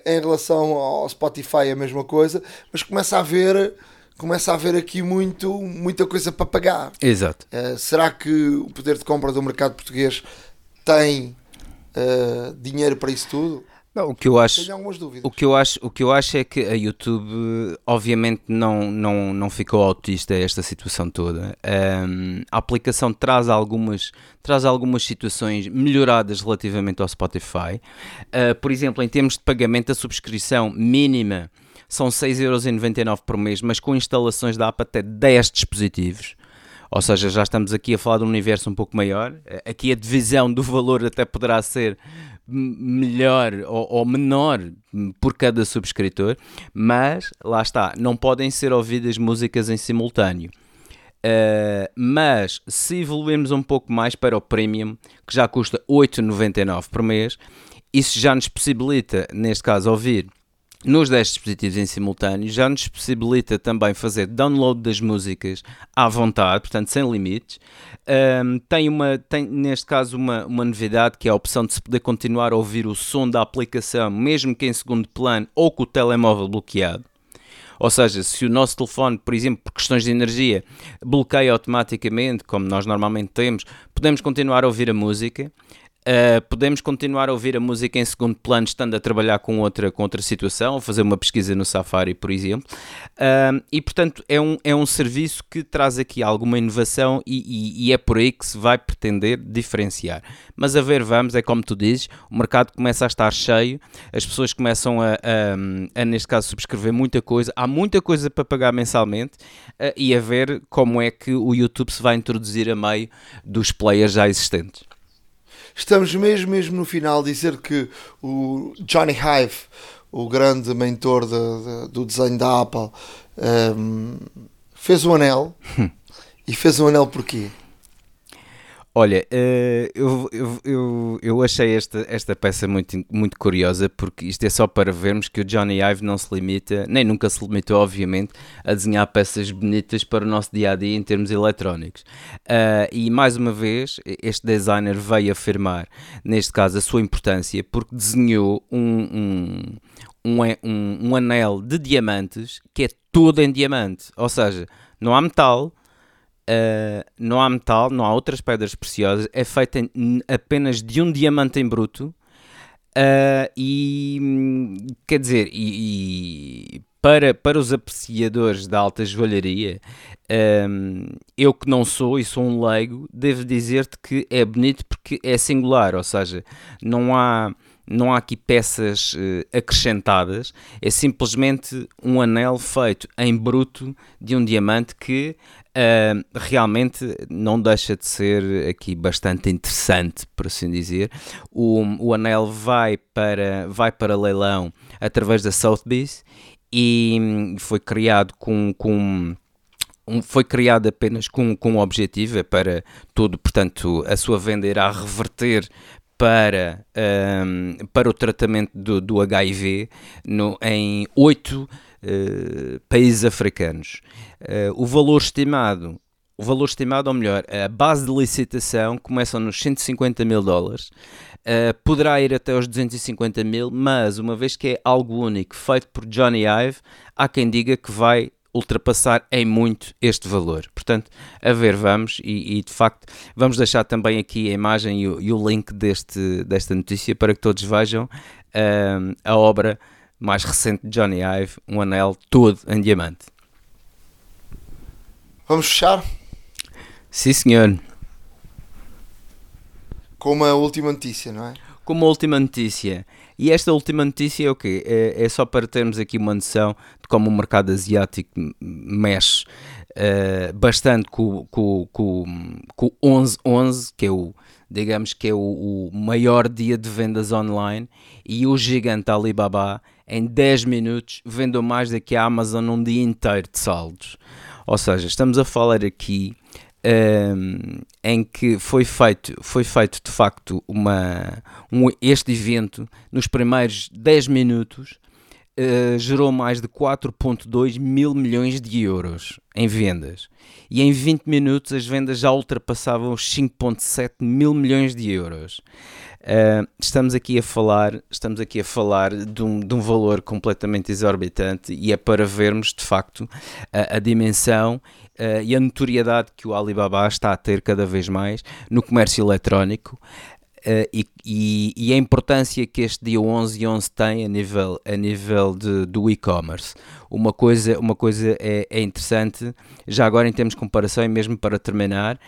Em relação ao Spotify, a mesma coisa, mas começa a haver começa a haver aqui muito, muita coisa para pagar. Exato. Uh, será que o poder de compra do mercado português tem dinheiro para isso tudo? Não, o que eu acho, Tenho algumas dúvidas. o que eu acho, o que eu acho é que a YouTube, obviamente, não não não ficou autista esta situação toda. Um, a aplicação traz algumas traz algumas situações melhoradas relativamente ao Spotify. Uh, por exemplo, em termos de pagamento, a subscrição mínima são 6,99€ por mês, mas com instalações dá para até 10 dispositivos. Ou seja, já estamos aqui a falar de um universo um pouco maior. Aqui a divisão do valor até poderá ser melhor ou, ou, menor por cada subscritor, mas lá está, não podem ser ouvidas músicas em simultâneo. Uh, mas se evoluirmos um pouco mais para o Premium, que já custa 8,99 por mês, isso já nos possibilita, neste caso, ouvir nos 10 dispositivos em simultâneo, já nos possibilita também fazer download das músicas à vontade, portanto sem limites. Um, tem, uma, tem neste caso uma, uma novidade que é a opção de se poder continuar a ouvir o som da aplicação, mesmo que em segundo plano ou com o telemóvel bloqueado. Ou seja, se o nosso telefone, por exemplo, por questões de energia, bloqueia automaticamente, como nós normalmente temos, podemos continuar a ouvir a música. Uh, podemos continuar a ouvir a música em segundo plano, estando a trabalhar com outra, com outra situação, ou fazer uma pesquisa no Safari, por exemplo. Uh, e, portanto, é um, é um serviço que traz aqui alguma inovação e, e, e, é por aí que se vai pretender diferenciar. Mas a ver, vamos, é como tu dizes, o mercado começa a estar cheio, as pessoas começam a, a, a neste caso, subscrever muita coisa, há muita coisa para pagar mensalmente uh, e a ver como é que o YouTube se vai introduzir a meio dos players já existentes estamos mesmo, mesmo no final, dizer que o Johnny Hive, o grande mentor de, de, do desenho da Apple, um, fez o anel. e fez o anel porquê? Olha, uh, eu, eu, eu, achei esta, esta peça muito, muito curiosa porque isto é só para vermos que o Johnny Ive não se limita, nem nunca se limitou, obviamente, a desenhar peças bonitas para o nosso dia a dia em termos eletrónicos. Uh, e mais uma vez, este designer veio afirmar, neste caso, a sua importância porque desenhou um, um, um, um anel de diamantes que é todo em diamante, ou seja, não há metal Uh, não há metal, não há outras pedras preciosas, é feita apenas de um diamante em bruto. Uh, e quer dizer, e, e, para, para os apreciadores da alta joalharia, um, ah, eu que não sou e sou um leigo, devo dizer-te que é bonito porque é singular, ou seja, não há não há aqui peças uh, acrescentadas, é simplesmente um anel feito em bruto de um diamante que Uh, realmente não deixa de ser aqui bastante interessante, por assim dizer. O, o anel vai para, vai para leilão através da Sotheby's e hum, foi criado com, com um, foi criado apenas com, com um objetivo, é para tudo, portanto, a sua venda irá reverter para, um, para o tratamento do, do HIV no, em oito uh, países africanos. Uh, o valor estimado, o valor estimado, ou melhor, a base de licitação começa nos 150 mil dólares, uh, poderá ir até aos 250 mil, mas uma vez que é algo único, feito por Johnny Ive, há quem diga que vai ultrapassar em muito este valor. Portanto, a ver, vamos, e, e de facto, vamos deixar também aqui a imagem e o, e o link deste, desta notícia para que todos vejam uh, a obra mais recente de Johnny Ive, um anel todo em diamante. Vamos fechar? Sim, senhor. Com uma última notícia, não é? Com uma última notícia. E esta última notícia é o quê? É, é só para termos aqui uma noção de como o mercado asiático mexe uh, bastante com, com, com, com o 11-11, que é o, digamos que é o, o, maior dia de vendas online, e o gigante Alibaba, em 10 minutos, vendeu mais do que a Amazon um dia inteiro de saldos. Ou seja, estamos a falar aqui um, em que foi feito, foi feito de facto uma, um, este evento nos primeiros 10 minutos. Uh, gerou mais de 4,2 mil milhões de euros em vendas. E em 20 minutos as vendas já ultrapassavam os 5,7 mil milhões de euros. Uh, estamos aqui a falar, estamos aqui a falar de um, de um, valor completamente exorbitante e é para vermos de facto a, a dimensão uh, e a notoriedade que o Alibaba está a ter cada vez mais no comércio eletrónico. Uh, e, e, e, a importância que este dia 11 e 11 tem a nível, a nível de, do e-commerce. Uma coisa, uma coisa é, é, interessante, já agora em termos de comparação, e mesmo para terminar,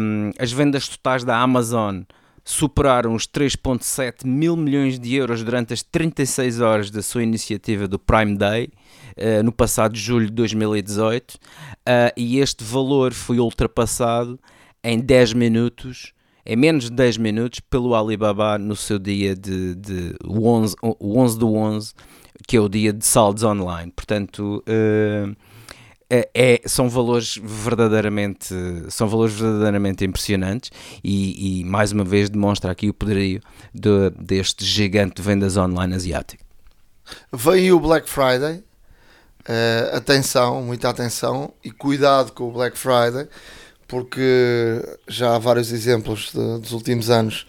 um, as vendas totais da Amazon superaram os 3,7 mil milhões de euros durante as 36 horas da sua iniciativa do Prime Day, uh, no passado julho de 2018, uh, eh, e este valor foi ultrapassado em 10 minutos, em menos de 10 minutos, pelo Alibaba no seu dia de, de 11, o 11 do 11, que é o dia de saldos online. Portanto, uh, é, é, são valores verdadeiramente são valores verdadeiramente impressionantes e, e mais uma vez demonstra aqui o poderio de, deste gigante de vendas online asiático. Vem o Black Friday, uh, atenção, muita atenção e cuidado com o Black Friday, porque já há vários exemplos de, dos últimos anos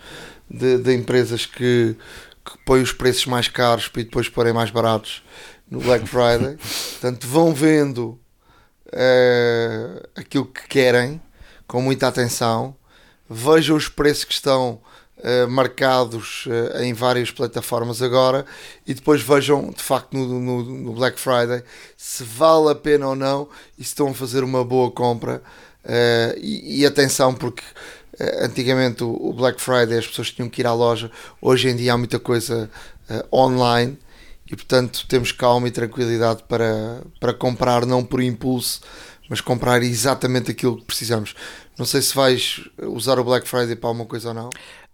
de, de empresas que, que põem os preços mais caros para depois porem mais baratos no Black [laughs] Friday. Portanto, vão vendo uh, aquilo que querem com muita atenção, vejam os preços que estão uh, marcados uh, em várias plataformas agora. E depois vejam de facto no, no, no, Black Friday se vale a pena ou não e se estão a fazer uma boa compra. E, e, atenção, porque antigamente o, o, Black Friday as pessoas tinham que ir à loja, hoje em dia há muita coisa online e portanto temos calma e tranquilidade para, para comprar não por impulso, mas comprar exatamente aquilo que precisamos. Não sei se vais usar o Black Friday para alguma coisa ou não.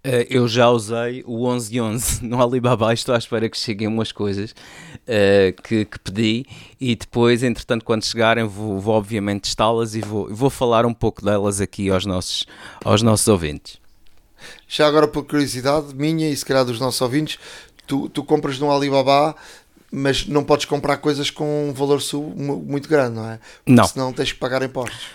Uh, eu já usei o 1111 [laughs] no Alibaba, estou à espera que cheguem umas coisas uh, que, que, pedi e depois, entretanto, quando chegarem, vou, vou obviamente testá-las e vou, vou falar um pouco delas aqui aos nossos, aos nossos ouvintes. Já agora, por curiosidade minha e se calhar dos nossos ouvintes, tu, tu compras no Alibaba, mas não podes comprar coisas com um valor muito grande, não é? Porque não. senão tens que pagar impostos.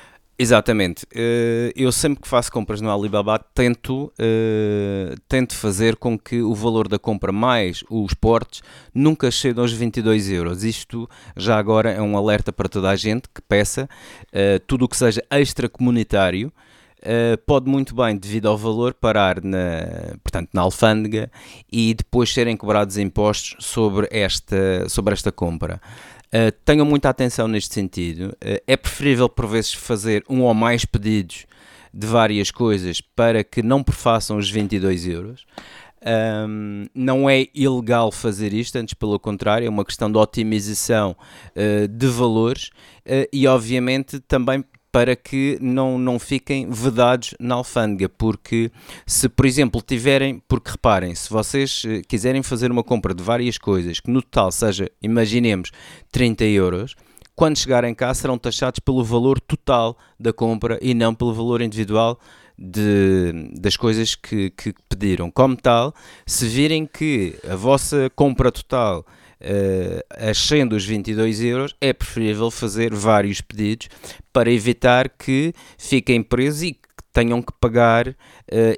Exatamente. Eh, eu sempre que faço compras no Alibaba tento, eh, tento fazer com que o valor da compra mais os portes nunca chegue aos 22 euros. Isto já agora é um alerta para toda a gente que peça eh, tudo o que seja extracomunitário Uh, pode muito bem, devido ao valor, parar na, portanto, na alfândega e depois serem cobrados impostos sobre esta, sobre esta compra. Uh, tenham muita atenção neste sentido. Uh, é preferível, por vezes, fazer um ou mais pedidos de várias coisas para que não prefaçam os 22 euros. Um, não é ilegal fazer isto, antes pelo contrário, é uma questão de otimização uh, de valores uh, e, obviamente, também para que não, não fiquem vedados na alfândega, porque se, por exemplo, tiverem, porque reparem, se vocês eh, quiserem fazer uma compra de várias coisas, que no total seja, imaginemos, 30 euros, quando chegarem cá serão taxados pelo valor total da compra e não pelo valor individual de, das coisas que, que pediram. Como tal, se virem que a vossa compra total uh, ascende os 22 euros, é preferível fazer vários pedidos para evitar que fiquem presos e que tenham que pagar uh,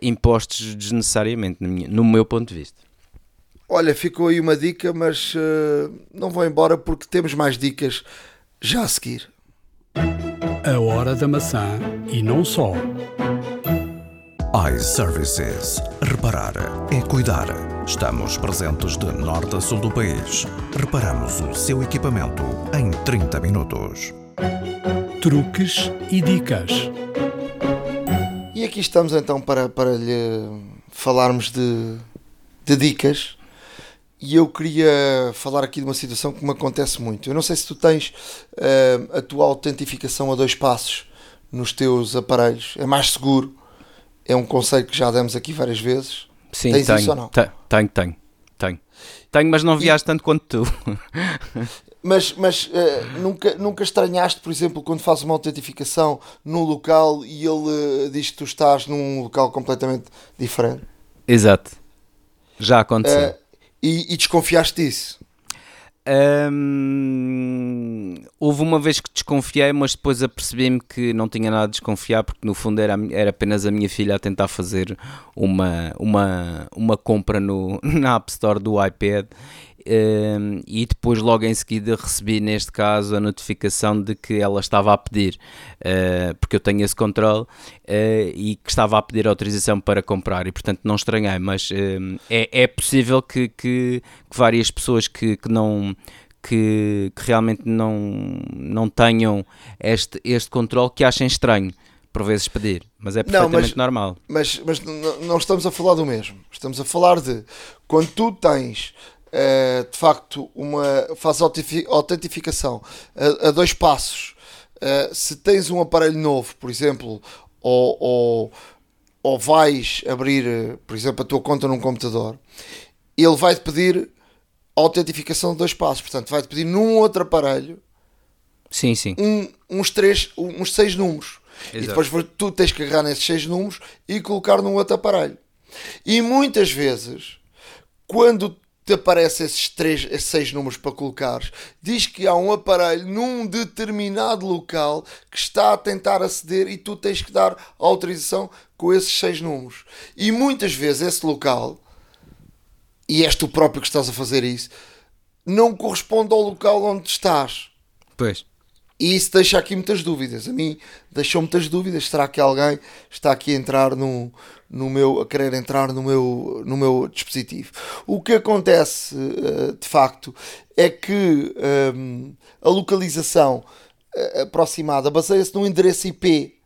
impostos desnecessariamente, no meu ponto de vista. Olha, ficou aí uma dica, mas uh, não vou embora porque temos mais dicas já a seguir. A hora da maçã e não só iServices. Reparar é cuidar. Estamos presentes de norte a sul do país. Reparamos o seu equipamento em 30 minutos. Truques e dicas. E aqui estamos então para, para lhe falarmos de, de dicas. E eu queria falar aqui de uma situação que me acontece muito. Eu não sei se tu tens uh, a tua autentificação a dois passos nos teus aparelhos. É mais seguro é um conselho que já demos aqui várias vezes. Sim, Tens tenho, isso ou não? Tenho, tenho, tenho. Tenho, mas não viajas e... tanto quanto tu. [laughs] mas mas uh, nunca, nunca estranhaste, por exemplo, quando fazes uma autentificação num local e ele uh, diz que tu estás num local completamente diferente? Exato. Já aconteceu. Uh, e, e, desconfiaste disso? Hum, houve uma vez que desconfiei, mas depois apercebi-me que não tinha nada a desconfiar, porque no fundo era, era apenas a minha filha a tentar fazer uma, uma, uma compra no, [laughs] na App Store do iPad. E depois logo em seguida recebi neste caso a notificação de que ela estava a pedir uh, porque eu tenho esse controle uh, e que estava a pedir autorização para comprar e portanto não estranhei mas é, é possível que, que, que várias pessoas que, que não que, que, realmente não, não tenham este, este controle que achem estranho por vezes pedir, mas é perfeitamente não, mas, normal. Mas, mas não estamos a falar do mesmo. Estamos a falar de quando tu tens uh, de facto uma faz autentificação a, a dois passos. Uh, se tens um aparelho novo, por exemplo, ou, ou, ou vais abrir, por exemplo, a tua conta num computador, ele vai-te pedir autentificação de dois passos. Portanto, vai-te pedir num outro aparelho sim, sim. Um, uns, três, uns seis números. Exato. E depois tu tens que agarrar nesses seis números e colocar num outro aparelho. E muitas vezes, quando te aparecem esses, três, esses seis números para colocares, diz que há um aparelho num determinado local que está a tentar aceder e tu tens que dar autorização com esses seis números. E muitas vezes esse local e és tu próprio que estás a fazer isso, não corresponde ao local onde estás. Pois. E isso deixa aqui muitas dúvidas. A mim deixou muitas dúvidas. Será que alguém está aqui a entrar no, no meu, a querer entrar no meu, no meu dispositivo? O que acontece eh, de facto é que um, a localização eh, aproximada baseia-se num endereço IP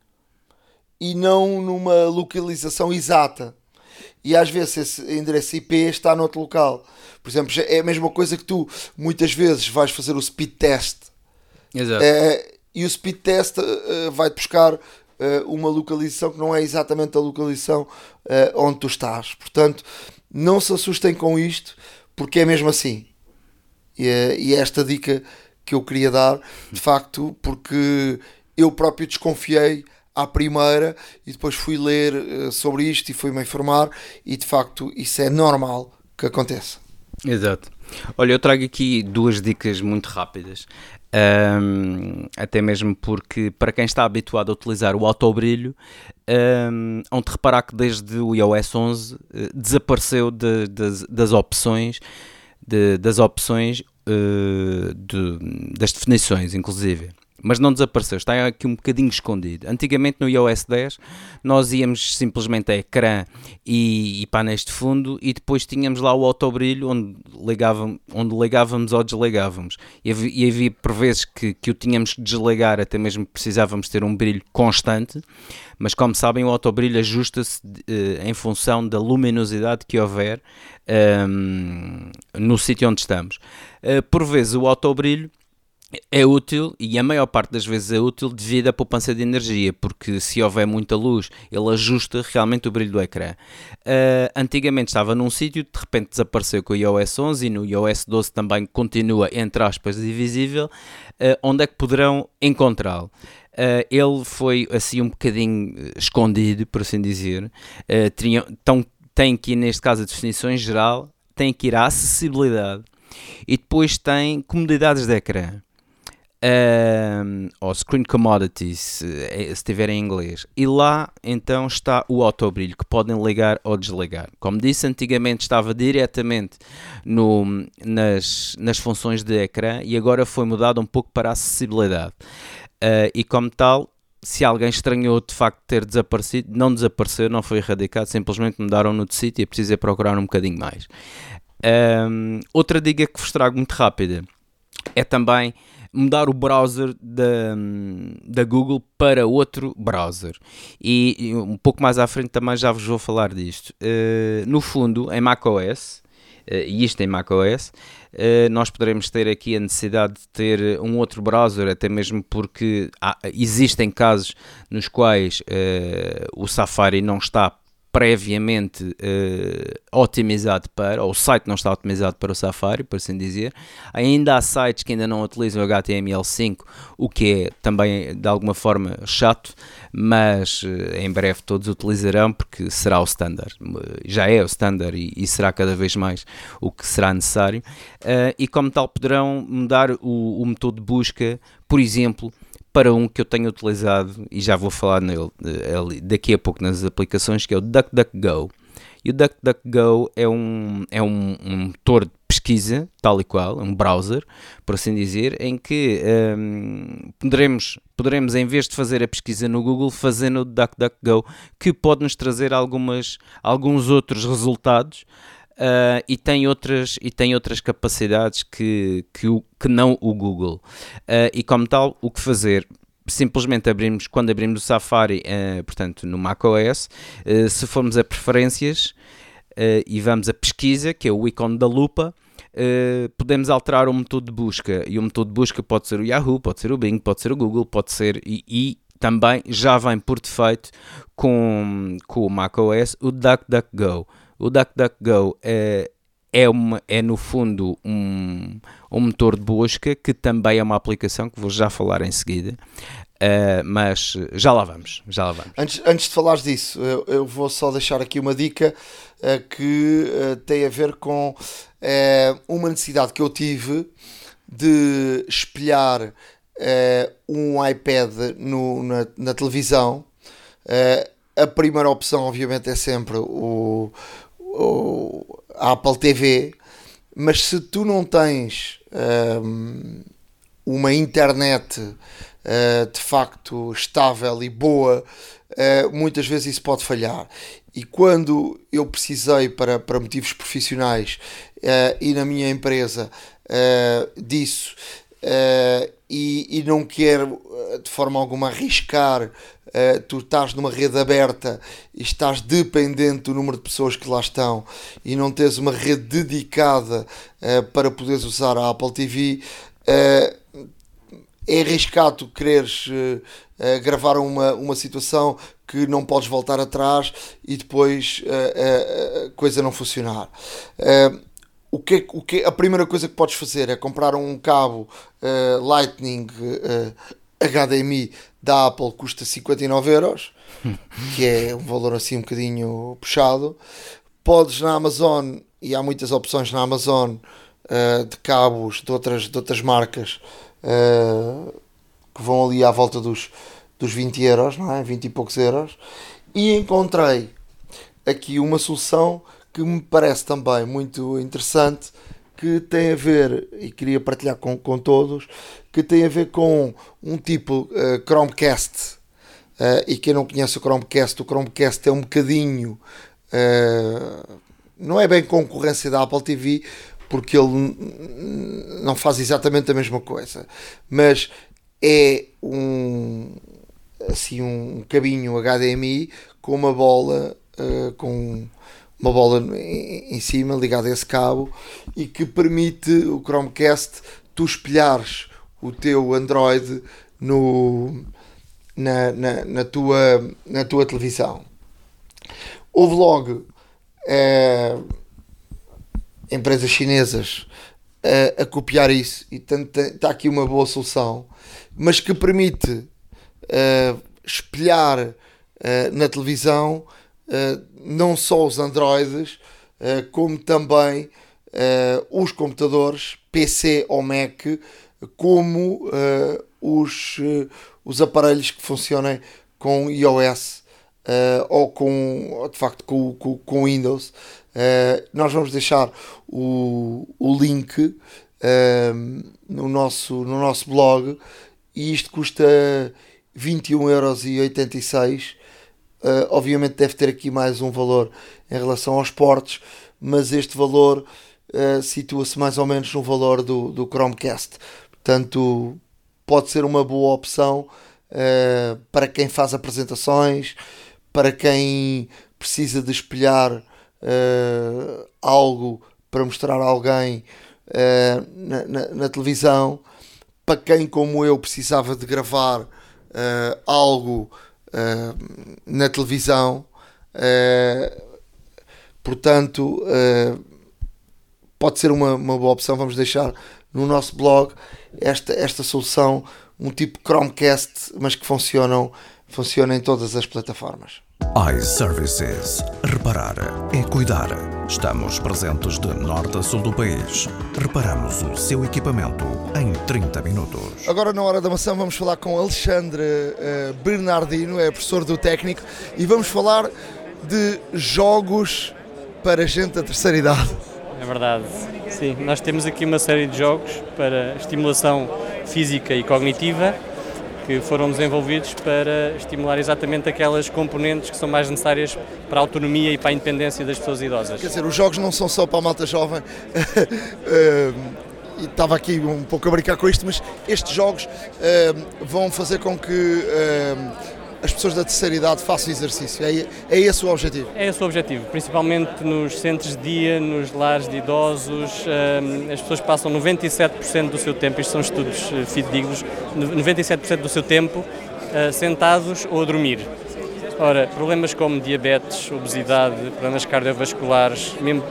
e não numa localização exata e às vezes esse endereço IP está noutro local. Por exemplo, é a mesma coisa que tu muitas vezes vais fazer o speed test. Exato. É, e o speed test uh, vai-te buscar uma localização que não é exatamente a localização uh, onde tu estás. Portanto, não se assustem com isto, porque é mesmo assim. E, e é esta dica que eu queria dar, de facto, porque eu próprio desconfiei à primeira e depois fui ler sobre isto e fui-me informar e de facto isso é normal que aconteça. Exato. Olha, eu trago aqui duas dicas muito rápidas. Um, até mesmo porque para quem está habituado a utilizar o autobrilho, um, hão de reparar que desde o iOS 11 uh, eh, desapareceu de, de, das opções de, das opções uh, das definições, inclusive mas não desapareceu, está aqui um bocadinho escondido. Antigamente no iOS 10 nós íamos simplesmente a ecrã e, e de fundo e depois tínhamos lá o autobrilho onde, ligávamos, onde ligávamos ou desligávamos. E havia, por vezes que, que o tínhamos que desligar, até mesmo precisávamos ter um brilho constante, mas como sabem o autobrilho ajusta-se uh, em função da luminosidade que houver um, ehm, no sítio onde estamos. Uh, por vezes o autobrilho é útil e a maior parte das vezes é útil devido à poupança de energia, porque se houver muita luz, ele ajusta realmente o brilho do ecrã. Uh, antigamente estava num sítio, de repente desapareceu com o iOS 11 e no iOS 12 também continua, entre aspas, divisível. Uh, onde é que poderão encontrá-lo? Uh, ele foi assim um bocadinho escondido, por assim dizer. Tinha, então, tem que neste caso, a definição geral, tem que ir à acessibilidade e depois tem comodidades de ecrã um, ou Screen Commodities, eh, se tiver em inglês. E lá então está o autobrilho que podem ligar ou desligar. Como disse, antigamente estava diretamente no, nas, nas funções de ecrã e agora foi mudado um pouco para acessibilidade. Uh, e como tal, se alguém estranhou de facto ter desaparecido, não desapareceu, não foi erradicado, simplesmente mudaram-no de sítio e precisei procurar um bocadinho mais. Um, outra dica que vos trago muito rápida é também mudar o browser da, da Google para outro browser. E, um pouco mais à frente também já vos vou falar disto. Uh, no fundo, em macOS, uh, e isto em macOS, uh, nós poderemos ter aqui a necessidade de ter um outro browser, até mesmo porque há, existem casos nos quais o Safari não está previamente uh, otimizado para, ou o site não está otimizado para o Safari, por assim dizer. Ainda há sites que ainda não utilizam o HTML5, o que é também de alguma forma chato, mas uh, em breve todos utilizarão porque será o standard. Já é o standard e, e será cada vez mais o que será necessário. Uh, e como tal poderão mudar o, o de busca, por exemplo, para um que eu tenho utilizado e já vou falar nele eh, daqui a pouco nas aplicações, que é o DuckDuckGo. E o DuckDuckGo é um, é um, um motor de pesquisa, tal e qual, um browser, por assim dizer, em que um, poderemos, poderemos, em vez de fazer a pesquisa no Google, fazer no DuckDuckGo, que pode nos trazer algumas, alguns outros resultados Uh, e, tem outras, e tem outras capacidades que, que, o, que não o Google. Uh, e como tal, o que fazer? Simplesmente abrimos, quando abrimos o Safari, uh, portanto no macOS, se formos a preferências e vamos a pesquisa, que é o ícone da lupa, podemos alterar o método de busca. E o método de busca pode ser o Yahoo, pode ser o Bing, pode ser o Google, pode ser. E, e também já vem por defeito com, com o macOS o DuckDuckGo. O DuckDuckGo é, é, uma, é no fundo um, um motor de busca que também é uma aplicação que vou já falar em seguida. Uh, mas já lá vamos, já lá vamos. Antes, antes de falares disso, eu, eu vou só deixar aqui uma dica uh, que uh, tem a ver com uma necessidade que eu tive de espelhar um iPad no, na, na televisão. a primeira opção, obviamente, é sempre o, ou a Apple TV, mas se tu não tens um, uma internet uh, de facto estável e boa, uh, muitas vezes isso pode falhar. E quando eu precisei para, para motivos profissionais uh, e na minha empresa disso, e, e não quero de forma alguma arriscar uh, tu estás numa rede aberta e estás dependente do número de pessoas que lá estão e não tens uma rede dedicada uh, para poderes usar a Apple TV, uh, eh, é arriscado quereres gravar uma, uma situação que não podes voltar atrás e depois a coisa não funcionar. O que, o que a primeira coisa que podes fazer é comprar um cabo Lightning HDMI da Apple custa 59 euros, [laughs] que é um valor assim um bocadinho puxado. Podes na Amazon, e há muitas opções na Amazon uh, de cabos de outras, de outras marcas uh, que vão ali à volta dos, dos 20 euros, não é? 20 e poucos euros. E encontrei aqui uma solução que me parece também muito interessante que tem a ver, e queria partilhar com, com todos, que tem a ver com um tipo uh, Chromecast. Uh, e quem não conhece o Chromecast, o Chromecast é um bocadinho. Uh, não é bem concorrência da Apple TV, porque ele não faz exatamente a mesma coisa, mas é um assim um cabinho HDMI com uma bola com uma bola em cima ligada a esse cabo e que permite o Chromecast tu espelhares o teu Android no, na, na, na, tua, na tua televisão. Houve logo é, empresas chinesas a, a, copiar isso e está aqui uma boa solução, mas que permite é, espelhar na televisão eh, não só os Androids, eh, como também eh, os computadores, PC ou Mac, como os, os aparelhos que funcionem com iOS ou com, de facto, com, com, com Windows. nós vamos deixar o, o link no, nosso, no nosso blog e isto custa 21,86€ Uh, obviamente deve ter aqui mais um valor em relação aos portes, mas este valor uh, situa-se mais ou menos no valor do, do Chromecast. Portanto, pode ser uma boa opção uh, para quem faz apresentações, para quem precisa de espelhar algo para mostrar a alguém na, na, na, televisão, para quem, como eu, precisava de gravar algo uh, na televisão Uh, portanto, uh, pode ser uma, uma boa opção. Vamos deixar no nosso blog esta, esta solução, um tipo Chromecast, mas que funcionam, funciona em todas as plataformas iServices. Reparar é cuidar. Estamos presentes de norte a sul do país. Reparamos o seu equipamento em 30 minutos. Agora, na hora da maçã, vamos falar com Alexandre uh, Bernardino, é professor do técnico, e vamos falar de jogos para gente da terceira idade. É verdade. Sim, nós temos aqui uma série de jogos para estimulação física e cognitiva que foram desenvolvidos para estimular exatamente aquelas componentes que são mais necessárias para a autonomia e para a independência das pessoas idosas. Quer dizer, os jogos não são só para a malta jovem. [laughs] Eh, e estava aqui um pouco a brincar com isto, mas estes jogos eh, vão fazer com que eh, as pessoas da terceira idade façam exercício. É, é esse o objetivo? É esse o objetivo, principalmente nos centros de dia, nos lares de idosos. Ehm, as pessoas passam 97% do seu tempo, isto são estudos eh, fidedignos, 97% do seu tempo eh, sentados ou a dormir. Ora, problemas como diabetes, obesidade, problemas cardiovasculares, mesmo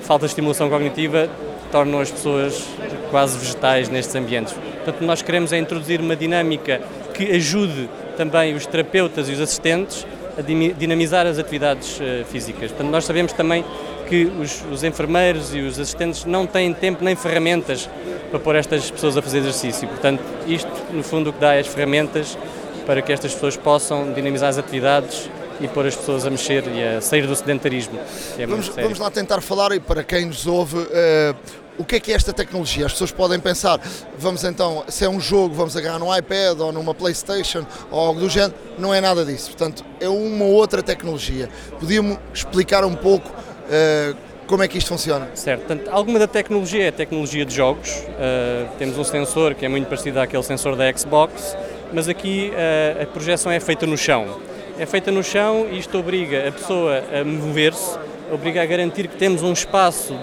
falta de estimulação cognitiva, tornam as pessoas quase vegetais nestes ambientes. Portanto, nós queremos é introduzir uma dinâmica que ajude também os terapeutas e os assistentes a dinamizar as atividades uh, físicas. Portanto, nós sabemos também que os, os, enfermeiros e os assistentes não têm tempo nem ferramentas para pôr estas pessoas a fazer exercício. Portanto, isto, no fundo, o que dá é as ferramentas para que estas pessoas possam dinamizar as atividades e pôr as pessoas a mexer e a sair do sedentarismo. É vamos, vamos, lá tentar falar, e para quem nos ouve, uh, o que é que é esta tecnologia? As pessoas podem pensar, vamos então, se é um jogo, vamos agarrar num iPad ou numa Playstation ou algo do género, não é nada disso. Portanto, é uma outra tecnologia. Podíamos explicar um pouco uh, como é que isto funciona? Certo, portanto, alguma da tecnologia é tecnologia de jogos. Uh, temos um sensor que é muito parecido àquele sensor da Xbox, mas aqui uh, a projeção é feita no chão. É feita no chão e isto obriga a pessoa a mover-se, obriga a garantir que temos um espaço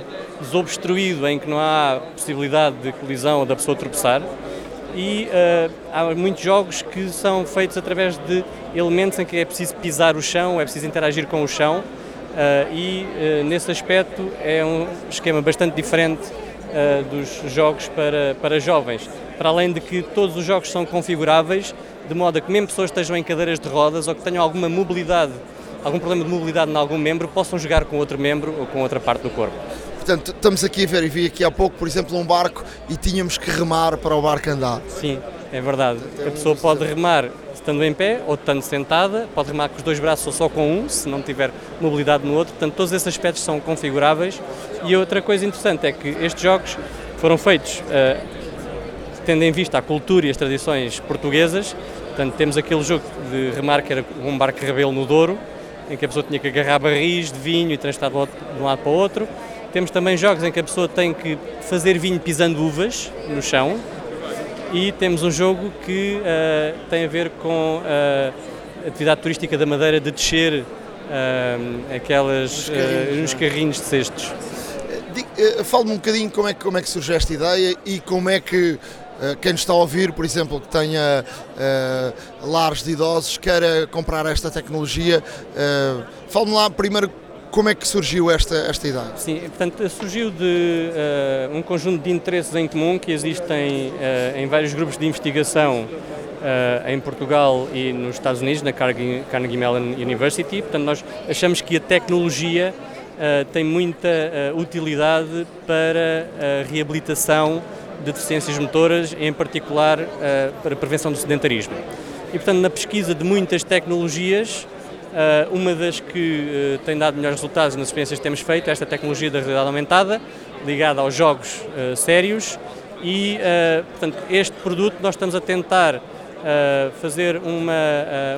desobstruído em que não há possibilidade de colisão ou da pessoa tropeçar. E uh, há muitos jogos que são feitos através de elementos em que é preciso pisar o chão, é preciso interagir com o chão, uh, e uh, nesse aspecto é um esquema bastante diferente dos jogos para, para jovens. Para além de que todos os jogos são configuráveis, de modo a que mesmo pessoas que estejam em cadeiras de rodas ou que tenham alguma mobilidade, algum problema de mobilidade em algum membro, possam jogar com outro membro ou com outra parte do corpo. Portanto, estamos aqui a ver, e vi aqui há pouco, por exemplo, um barco e tínhamos que remar para o barco andar. Sim, é verdade. A pessoa pode remar estando em pé ou estando sentada, pode remar com os dois braços ou só com um, se não tiver mobilidade no outro. Portanto, todos esses aspectos são configuráveis. E outra coisa interessante é que estes jogos foram feitos uh, tendo em vista a cultura e as tradições portuguesas. Portanto, temos aquele jogo de remar que era um barco rebelo no Douro, em que a pessoa tinha que agarrar barris de vinho e transportar de um lado para o outro. Temos também jogos em que a pessoa tem que fazer vinho pisando uvas no chão. E temos um jogo que uh, tem a ver com a uh, atividade turística da Madeira de descer uh, aquelas, nos carrinhos de cestos. Fale-me um bocadinho como é, como é que surgiu esta ideia e como é que quem nos está a ouvir, por exemplo, que tenha uh, lares de idosos, queira comprar esta tecnologia, uh, fale-me lá primeiro como é que surgiu esta, esta ideia? Sim, portanto, surgiu de uh, um conjunto de interesses em comum que existem uh, em vários grupos de investigação uh, em Portugal e nos Estados Unidos, na Carnegie, Carnegie Mellon University. Portanto, nós achamos que a tecnologia tem muita utilidade para a reabilitação de deficiências motoras, em particular para a prevenção do sedentarismo. E, portanto, na pesquisa de muitas tecnologias, uma das que uh, tem dado melhores resultados nas experiências que temos feito é esta tecnologia da realidade aumentada, ligada aos jogos uh, sérios e, portanto, este produto nós estamos a tentar fazer uma,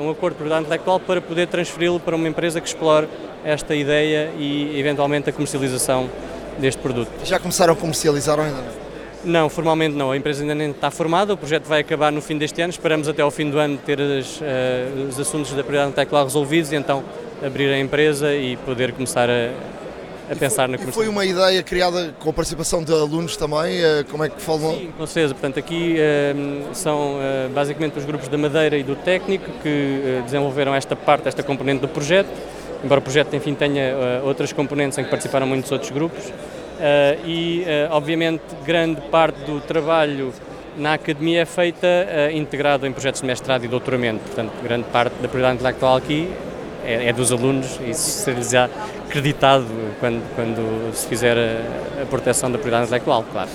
um acordo de propriedade intelectual para poder transferi-lo para uma empresa que explore esta ideia e, eventualmente, a comercialização deste produto. Já começaram a comercializar ou ainda não? Não, formalmente não. A empresa ainda nem está formada, o projeto vai acabar no fim deste ano. Esperamos até ao fim do ano ter as, uh, os assuntos da prioridade intelectual resolvidos e então abrir a empresa e poder começar a, a pensar na comercialização. foi uma ideia criada com a participação de alunos também? Uh, como é que falam? Sim, com certeza. Portanto, aqui uh, são basicamente os grupos da Madeira e do Técnico que desenvolveram esta parte, esta componente do projeto embora o projeto enfim tenha outras componentes em que participaram muitos outros grupos. E, obviamente, grande parte do trabalho na academia é feita uh, integrado em projetos de mestrado e doutoramento, portanto, grande parte da propriedade intelectual aqui é, é dos alunos e isso ser-lhes acreditado quando, quando se fizer a, a proteção da propriedade intelectual, claro.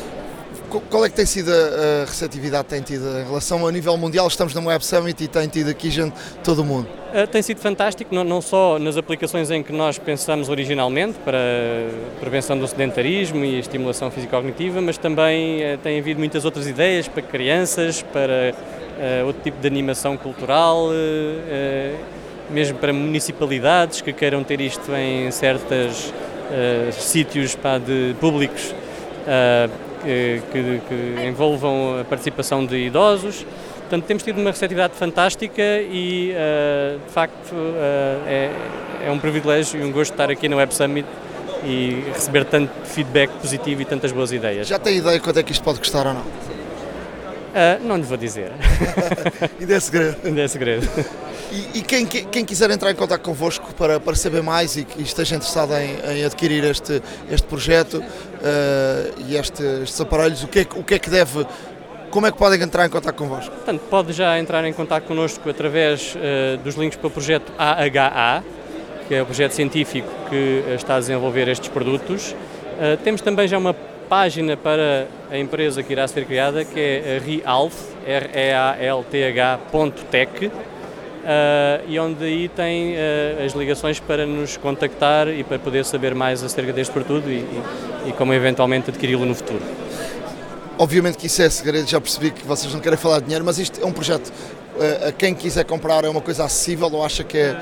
Qual é que tem sido a receptividade que tem tido em relação a nível mundial? Estamos no Web Summit e tem tido aqui gente todo o mundo. Uh, tem sido fantástico, não, só nas aplicações em que nós pensamos originalmente para prevenção do sedentarismo e estimulação físico-cognitiva, mas também uh, tem havido muitas outras ideias para crianças, para uh, outro tipo de animação cultural, mesmo para municipalidades que queiram ter isto em certos sítios públicos que, que, que envolvam a participação de idosos. Portanto, temos tido uma receptividade fantástica e, uh, de facto, uh, é, é, um privilégio e um gosto estar aqui no Web Summit e receber tanto feedback positivo e tantas boas ideias. Já tem ideia quanto é que isto pode custar ou não? Uh, não lhe vou dizer. [laughs] Ainda é segredo. Ainda é segredo. E, e quem, quem, quiser entrar em contato convosco para, para saber mais e que esteja interessado em, em adquirir este, este projeto uh, e este, estes aparelhos, o que, é, o que é que deve como é que podem entrar em contato convosco? Portanto, pode já entrar em contato connosco através uh, dos links para o projeto AHA, que é o projeto científico que está a desenvolver estes produtos. Uh, temos também já uma página para a empresa que irá ser criada, que é Realth, R-E-A-L-T-H.tech, e onde aí tem uh, as ligações para nos contactar e para poder saber mais acerca deste produto e, e, e como eventualmente adquiri-lo no futuro. Obviamente que isso é segredo, já percebi que vocês não querem falar de dinheiro, mas isto é um projeto, uh, a quem quiser comprar é uma coisa acessível ou acha que é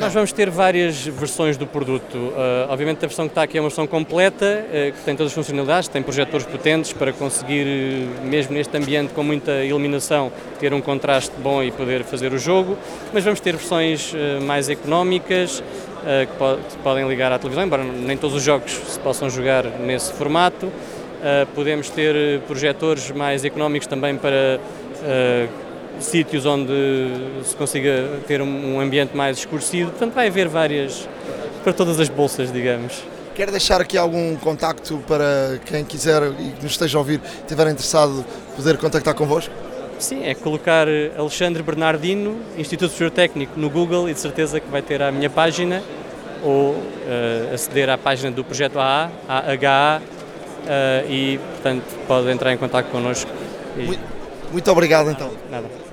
nós vamos ter várias versões do produto. Uh, obviamente a versão que está aqui é uma versão completa, uh, que tem todas as funcionalidades, tem projetores potentes para conseguir, uh, mesmo neste ambiente com muita iluminação, ter um contraste bom e poder fazer o jogo. Mas vamos ter versões mais económicas, que, po que, podem ligar à televisão, embora nem todos os jogos se possam jogar nesse formato. podemos ter projetores mais económicos também para sítios onde se consiga ter um ambiente mais escurecido. Portanto, vai haver várias, para todas as bolsas, digamos. Quer deixar aqui algum contacto para quem quiser e que nos esteja a ouvir, estiver interessado, poder contactar convosco? Sim, é colocar Alexandre Bernardino, Instituto Superior Técnico, no Google e de certeza que vai ter a minha página ou uh, aceder à página do projeto AA, AHA, uh, e portanto pode entrar em contato connosco. E... Muito, muito obrigado então. Nada.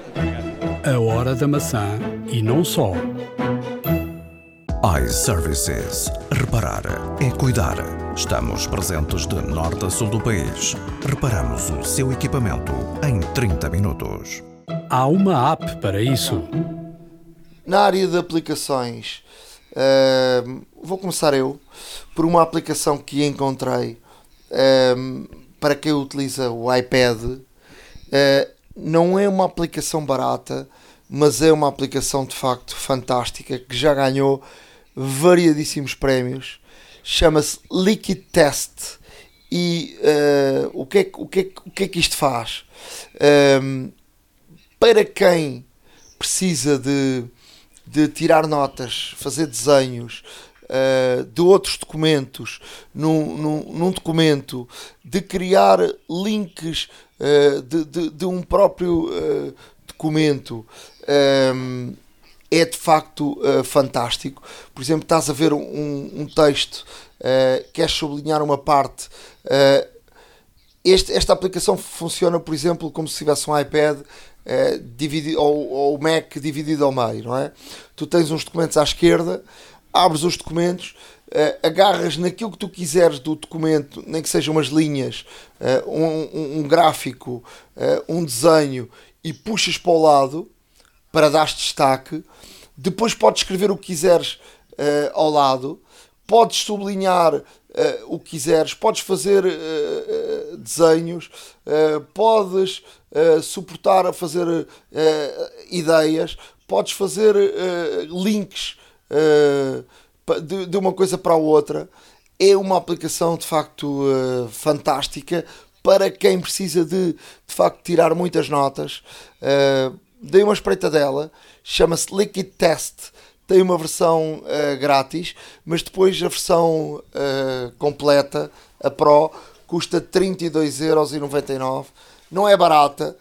A hora da maçã e não só. iServices. Reparar é cuidar. Estamos presentes de norte a sul do país. Reparamos o seu equipamento em 30 minutos. Há uma app para isso. Na área de aplicações, uh, vou começar eu por uma aplicação que encontrei uh, para quem utiliza o iPad. Uh, não é uma aplicação barata, mas é uma aplicação de facto fantástica que já ganhou variadíssimos prémios. Chama-se Liquid Test. E uh, o, que é, o, que é, o que é que isto faz? Um, ehm, para quem precisa de, de tirar notas, fazer desenhos, Uh, de outros documentos num, num, num, documento, de criar links uh, de, de, de, um próprio uh, documento. Um, é de facto fantástico. Por exemplo, estás a ver um, um texto, queres sublinhar uma parte. Este, esta aplicação funciona, por exemplo, como se tivesse um iPad dividido, ou o Mac dividido ao meio, não é? Tu tens uns documentos à esquerda, abres os documentos, uh, agarras naquilo que tu quiseres do documento, nem que sejam umas linhas, uh, um, um, gráfico, uh, um desenho, e puxas para o lado para dar destaque. Depois podes escrever o que quiseres ao lado, podes sublinhar o que quiseres, podes fazer desenhos, podes suportar a fazer ideias, podes fazer links de, de, uma coisa para a outra. É uma aplicação de facto uh, fantástica para quem precisa de, de facto tirar muitas notas. Uh, dei uma espreita dela, chama-se Liquid Test. tem uma versão uh, grátis, mas depois a versão completa, a Pro, custa 32,99€. Não é barata,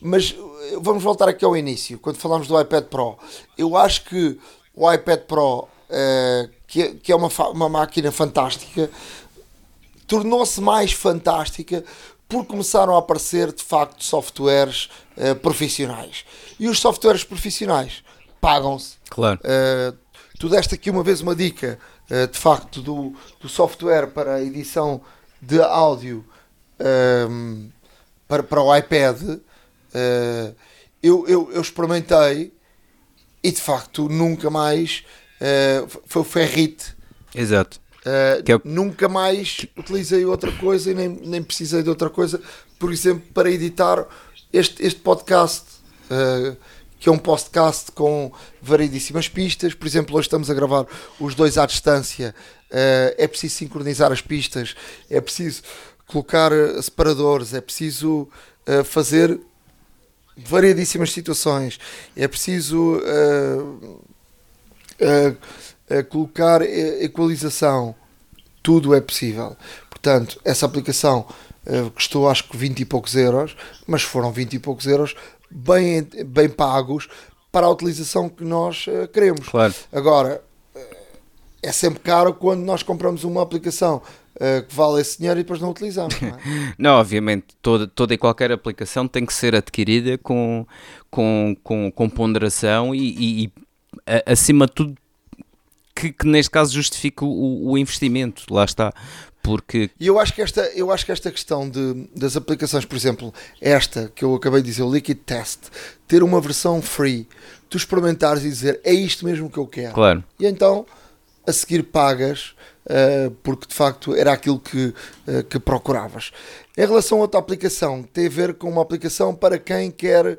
mas vamos voltar aqui ao início, quando falamos do iPad Pro. Eu acho que o iPad Pro, uh, que, é, que é uma, uma máquina fantástica, tornou-se mais fantástica porque começaram a aparecer de facto softwares uh, profissionais. E os softwares profissionais pagam-se. Claro. Uh, tu deste aqui uma vez uma dica, uh, de facto, do, do software para a edição de áudio um, ehm, para, para o iPad. Eu, eu, eu, experimentei e de facto nunca mais foi o Ferrite. Exato. Uh, é... Nunca mais utilizei outra coisa e nem, nem precisei de outra coisa, por exemplo, para editar este, este podcast, uh, que é um podcast com variedíssimas pistas. Por exemplo, hoje estamos a gravar os dois à distância. Uh, é preciso sincronizar as pistas, é preciso colocar separadores, é preciso fazer variedíssimas situações, é preciso colocar equalização, tudo é possível. Portanto, essa aplicação uh, custou acho que 20 e poucos euros, mas foram 20 e poucos euros bem, bem pagos para a utilização que nós uh, queremos. Claro. Agora, uh, é sempre caro quando nós compramos uma aplicação uh, que vale esse dinheiro e depois não utilizamos. Não, é? [laughs] não, obviamente, toda, toda e qualquer aplicação tem que ser adquirida com, com, com, com ponderação e, e, e acima de tudo que, que neste caso justifica o, o investimento, lá está porque e eu acho que esta eu acho que esta questão de, das aplicações por exemplo esta que eu acabei de dizer o Liquid Test ter uma versão free tu experimentares e dizer é isto mesmo que eu quero claro e então a seguir pagas porque de facto era aquilo que, uh, que procuravas. Em relação a outra aplicação tem a ver com uma aplicação para quem quer uh,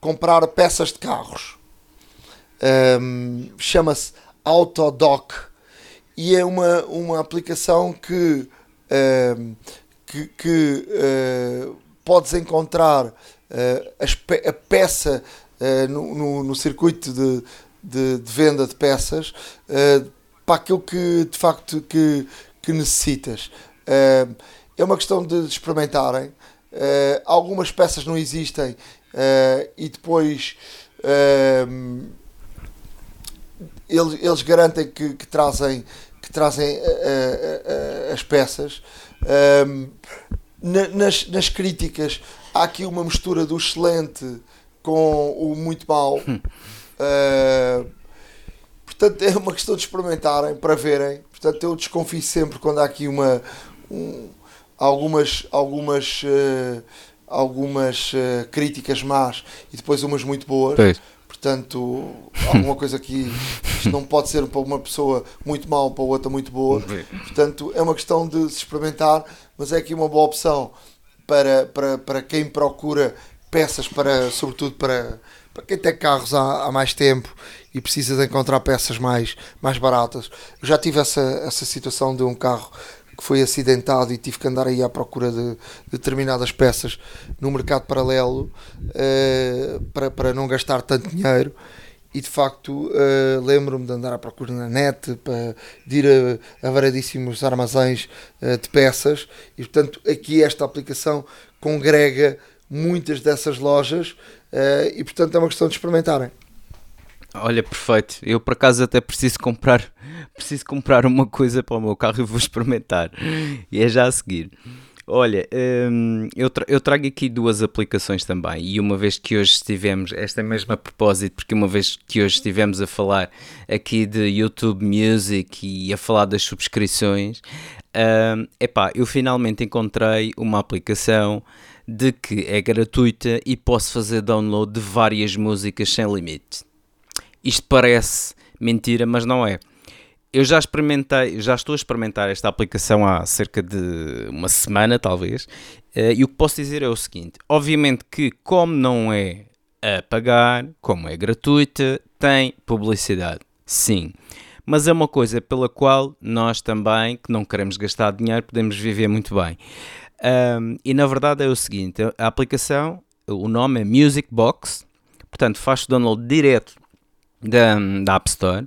comprar peças de carros. Um, chama-se Autodoc e é uma, uma aplicação que, um, que, que podes encontrar a, peça no, no, no, circuito de, de, de, venda de peças para aquilo que de facto que, que necessitas. é uma questão de experimentarem. algumas peças não existem e depois eles, eles garantem que, que trazem, que trazem as peças. Na, nas, nas críticas há aqui uma mistura do excelente com o muito mau. Uh, portanto, é uma questão de experimentarem para verem. Portanto, eu desconfio sempre quando há aqui uma um, algumas algumas uh, algumas uh, críticas más e depois umas muito boas. Pois. Portanto, alguma coisa que isto não pode ser para uma pessoa muito mal, para outra muito boa. Portanto, é uma questão de se experimentar, mas é aqui uma boa opção para, para, para quem procura peças para, sobretudo para, para quem tem carros há, há mais tempo e precisa de encontrar peças mais, mais baratas. Eu já tive essa, essa situação de um carro que foi acidentado e tive que andar aí à procura de, determinadas peças no mercado paralelo uh, para, para não gastar tanto dinheiro. E de facto uh, lembro-me de andar à procura na net para de ir a, a variedíssimos armazéns uh, de peças. E portanto aqui esta aplicação congrega muitas dessas lojas e portanto é uma questão de experimentarem Olha, perfeito. Eu por acaso até preciso comprar, [laughs] preciso comprar uma coisa para o meu carro e vou experimentar. E é já a seguir. Olha, hum, eu, tra eu trago aqui duas aplicações também. E uma vez que hoje estivemos, esta mesma propósito, porque uma vez que hoje estivemos a falar aqui de YouTube Music e a falar das subscrições, hum, epá, eu finalmente encontrei uma aplicação de que é gratuita e posso fazer download de várias músicas sem limite. Isto parece mentira, mas não é. Eu já experimentei, já estou a experimentar esta aplicação há cerca de uma semana, talvez, eh, e o que posso dizer é o seguinte: obviamente que, como não é a pagar, como é gratuita, tem publicidade, sim. Mas é uma coisa pela qual nós também, que não queremos gastar dinheiro, podemos viver muito bem. Um, e na verdade é o seguinte: a aplicação, o nome é Music Box, portanto, faz download direto da, da App Store.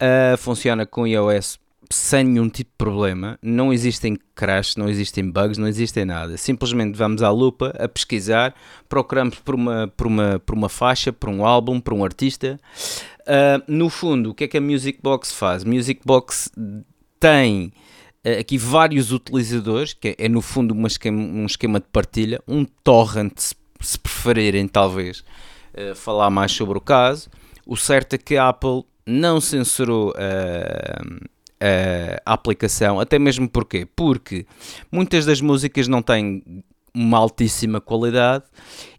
Uh, funciona com iOS sem nenhum tipo de problema. Não existem crashes, não existem bugs, não existem nada. Simplesmente vamos à lupa a pesquisar, procuramos por uma, por uma, por uma faixa, por um álbum, por um artista. Uh, no fundo, o que é que a Music Box faz? Music Box tem uh, aqui vários utilizadores, que é, é no fundo uma esquema, um esquema de partilha, um torrent, se, se preferirem, talvez, uh, falar mais sobre o caso. O certo é que a Apple não censurou a aplicação, até mesmo porque porque muitas das músicas não têm uma altíssima qualidade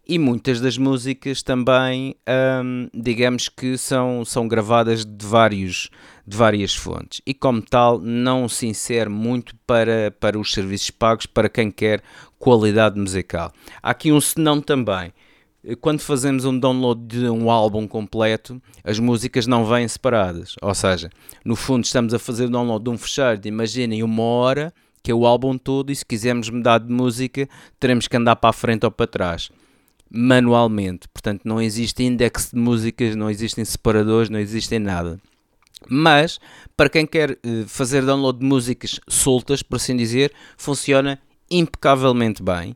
e muitas das músicas também, hum, digamos que são, são gravadas de, vários, de várias fontes. E, como tal, não se insere muito para, para os serviços pagos, para quem quer qualidade musical. Há aqui um senão também quando fazemos um download de um álbum completo, as músicas não vêm separadas. Ou seja, no fundo estamos a fazer o download de um fecheiro imaginem, uma hora, que é o álbum todo, e se quisermos mudar de música, teremos que andar para a frente ou para trás. Manualmente. Portanto, não existe index de músicas, não existem separadores, não existem nada. Mas, para quem quer eh, fazer download de músicas soltas, por assim dizer, funciona impecavelmente bem.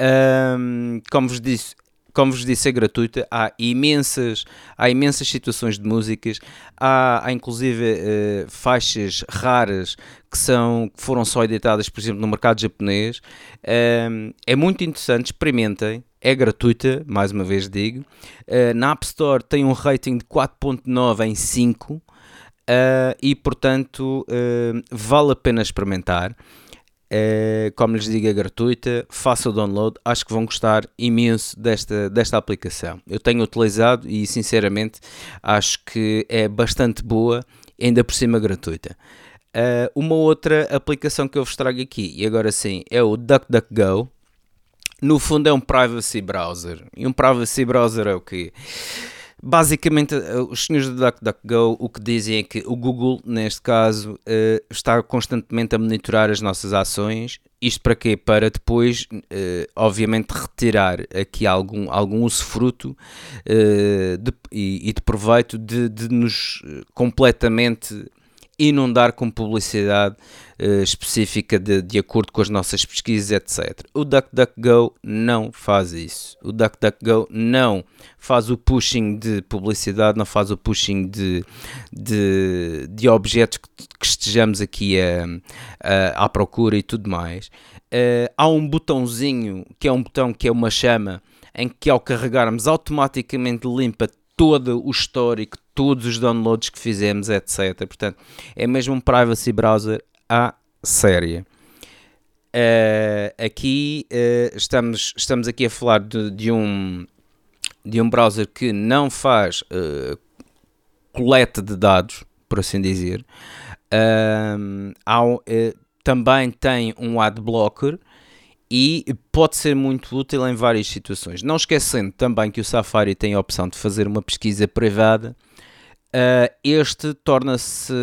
Um, como vos disse, como vos disse, é gratuita. Há imensas, há imensas situações de músicas. Há, há inclusive uh, faixas raras que, são, que foram só editadas, por exemplo, no mercado japonês. Uh, é muito interessante, experimentem. É gratuita, mais uma vez digo. Uh, na App Store tem um rating de 4.9 em 5. e portanto vale a pena experimentar. É, como lhes digo, é gratuita, faça o download, acho que vão gostar imenso desta, desta aplicação. Eu tenho utilizado e sinceramente acho que é bastante boa, ainda por cima gratuita. Uh, uma outra aplicação que eu vos trago aqui, e agora sim, é o DuckDuckGo. No fundo é um privacy browser. E um privacy browser é o quê? Basicamente, eh, os senhores do DuckDuckGo o que dizem é que o Google, neste caso, uh, está constantemente a monitorar as nossas ações. Isto para quê? Para depois, uh, obviamente, retirar aqui algum, algum usufruto e, de proveito de, de nos completamente inundar com publicidade uh, específica de, de acordo com as nossas pesquisas, etc. O DuckDuckGo não faz isso. O DuckDuckGo não faz o pushing de publicidade, não faz o pushing de, de, de objetos que, que estejamos aqui a, a, à procura e tudo mais. Uh, há um botãozinho que é um botão que é uma chama em que ao carregarmos automaticamente limpa todo o histórico, todos os downloads que fizemos, etc. Portanto, é mesmo um privacy browser à séria. Uh, aqui uh, estamos, estamos aqui a falar de, de, um, de um browser que não faz uh, coleta de dados, por assim dizer. Há, também tem um ad blocker e pode ser muito útil em várias situações. Não esquecendo também que o Safari tem a opção de fazer uma pesquisa privada. Uh, este torna-se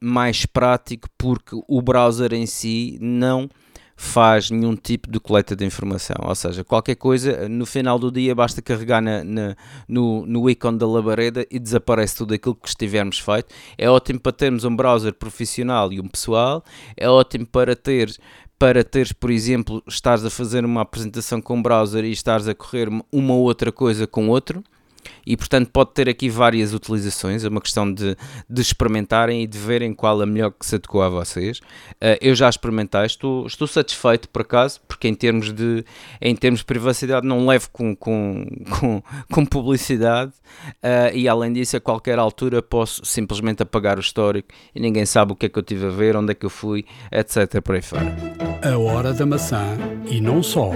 mais prático porque o browser em si não faz nenhum tipo de coleta de informação. Ou seja, qualquer coisa, no final do dia basta carregar na, na, no, no ícone da labareda e desaparece tudo aquilo que estivermos feito. É ótimo para termos um browser profissional e um pessoal, é ótimo para ter para teres, por exemplo, estares a fazer uma apresentação com o browser e estares a correr uma outra coisa com outro e portanto pode ter aqui várias utilizações, é uma questão de, de experimentarem e de verem qual a melhor que se adequa a vocês. Uh, eu já experimentei, estou, estou satisfeito por acaso, porque em termos de, em termos de privacidade não levo com, com, [laughs] com, com publicidade uh, e além disso a qualquer altura posso simplesmente apagar o histórico e ninguém sabe o que é que eu tive a ver, onde é que eu fui, etc. por aí fora. A hora da maçã e não só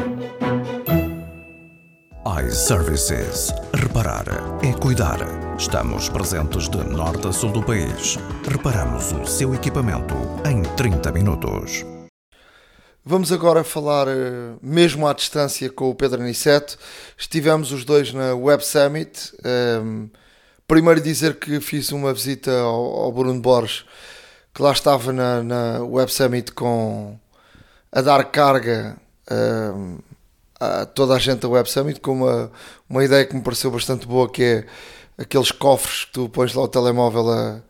iServices. Reparar é cuidar. Estamos presentes de norte a sul do país. Reparamos o seu equipamento em 30 minutos. Vamos agora falar eh, mesmo à distância com o Pedro Aniceto. Estivemos os dois na Web Summit. Um, ehm, primeiro dizer que fiz uma visita ao, ao Bruno Borges, que lá estava na, na Web Summit com a dar carga um, ehm, a toda a gente da Web Summit com uma, uma ideia que me pareceu bastante boa que é aqueles cofres que tu pões lá o telemóvel a,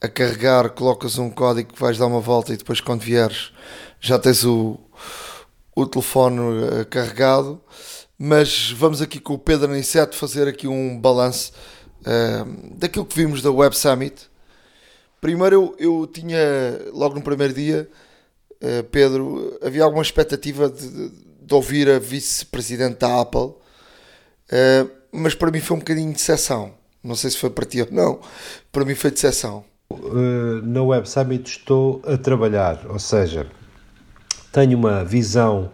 a carregar, colocas um código que vais dar uma volta e depois quando vieres já tens o, o telefone uh, carregado. Mas vamos aqui com o Pedro Aniceto fazer aqui um balanço uh, daquilo que vimos da Web Summit. Primeiro eu, eu tinha, logo no primeiro dia, uh, Pedro, havia alguma expectativa de, de ouvir a vice-presidente da Apple, mas para mim foi um bocadinho de decepção. Não sei se foi para ti ou não, para mim foi de decepção. na Web Summit estou a trabalhar, ou seja, tenho uma visão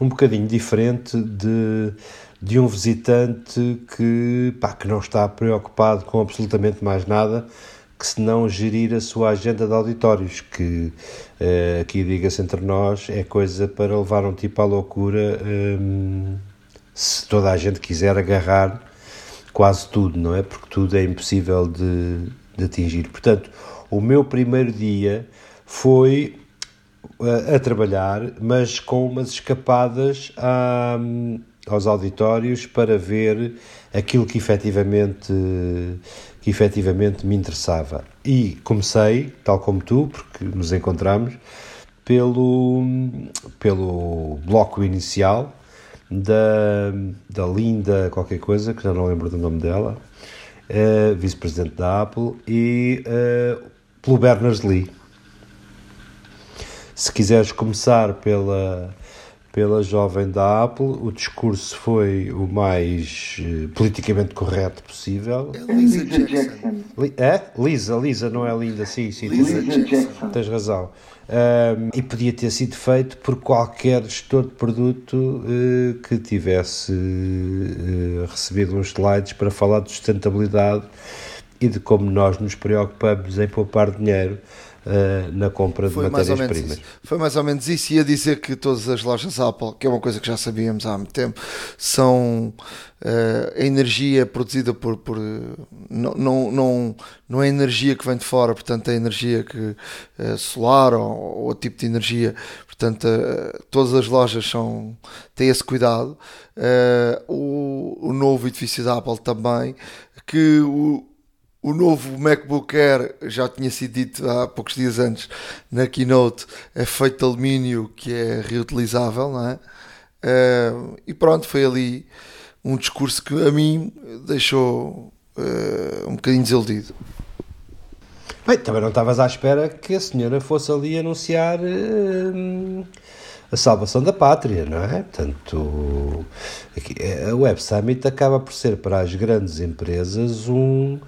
um bocadinho diferente de, de um visitante que, pá, que não está preocupado com absolutamente mais nada que se não gerir a sua agenda de auditórios, que uh, aqui diga-se entre nós, é coisa para levar um tipo à loucura um, se toda a gente quiser agarrar quase tudo, não é? Porque tudo é impossível de, de atingir. Portanto, o meu primeiro dia foi a, a trabalhar, mas com umas escapadas a, aos auditórios para ver aquilo que efetivamente, que efetivamente me interessava. E comecei, tal como tu, porque nos encontramos, pelo, pelo bloco inicial da, da Linda qualquer coisa, que já não lembro do nome dela, uh, vice-presidente da Apple, e uh, pelo Berners-Lee se quiseres começar pela, pela jovem da Apple, o discurso foi o mais uh, politicamente correto possível. É Lisa Jackson. é? Lisa, Lisa, não é linda, sim, sim, Lisa tens, Jackson. tens razão. Um, e podia ter sido feito por qualquer gestor de produto uh, que tivesse uh, recebido uns slides para falar de sustentabilidade e de como nós nos preocupamos em poupar dinheiro uh, na compra de matérias-primas. Foi mais ou menos isso. Ia dizer que todas as lojas Apple, que é uma coisa que já sabíamos há muito tempo, são uh, a energia produzida por. por não, não, não, não é energia que vem de fora, portanto, é energia que, uh, solar ou, ou outro tipo de energia. Portanto, todas as lojas são, têm esse cuidado. o, o novo edifício da Apple também, que o, o novo MacBook Air, já tinha sido dito há poucos dias antes na keynote, é feito de alumínio que é reutilizável, não é? Uh, e pronto, foi ali um discurso que a mim deixou uh, um bocadinho desiludido. Bem, também não estavas à espera que a senhora fosse ali anunciar uh, a salvação da pátria, não é? Portanto, a Web Summit acaba por ser para as grandes empresas um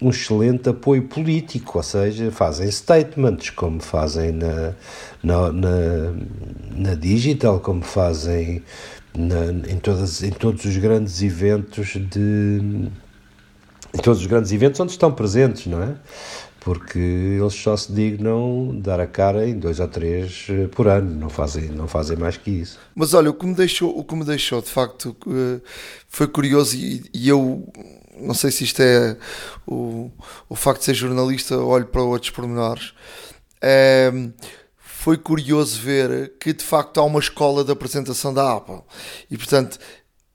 um excelente apoio político, ou seja, fazem statements, como fazem na, na, na, na digital, como fazem na, em, todas, em todos os grandes eventos de em todos os grandes eventos onde estão presentes, não é? Porque eles só se dignam dar a cara em dois ou três eh, por ano, não fazem, não fazem mais que isso. Mas olha, o que me deixou, o que me deixou de facto eh, foi curioso e, e eu não sei se isto é o, o facto de ser jornalista, olho para outros pormenores. É, foi curioso ver que de facto há uma escola de apresentação da Apple e portanto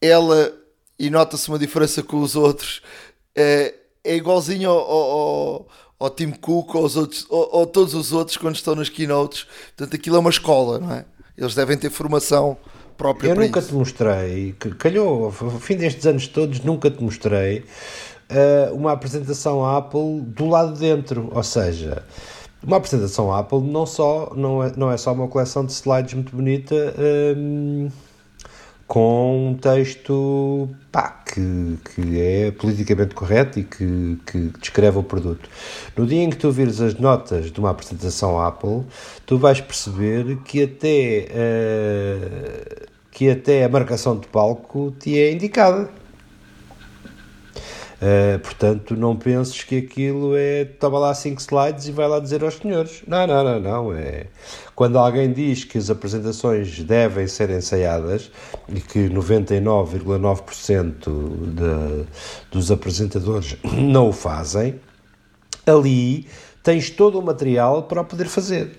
ela e nota-se uma diferença com os outros é, é igualzinho ao, ao, ao Tim Cook ou, aos outros, ou, todos os outros quando estão nas keynotes portanto aquilo é uma escola não é? eles devem ter formação própria Eu nunca isso. te mostrei, que calhou, ao fim destes anos todos, nunca te mostrei uh, uma apresentação Apple do lado de dentro, ou seja, uma apresentação Apple não, só, não, é, não é só uma coleção de slides muito bonita um, com um texto pá, que, que é politicamente correto e que, que descreve o produto. No dia em que tu vires as notas de uma apresentação Apple, tu vais perceber que até, uh, que até a marcação de palco te é indicada. Uh, portanto, não penses que aquilo é toma lá 5 slides e vai lá dizer aos senhores. Não, não, não, não. É quando alguém diz que as apresentações devem ser ensaiadas e que 99,9% de, dos apresentadores [coughs] não o fazem, ali tens todo o material para o poder fazer.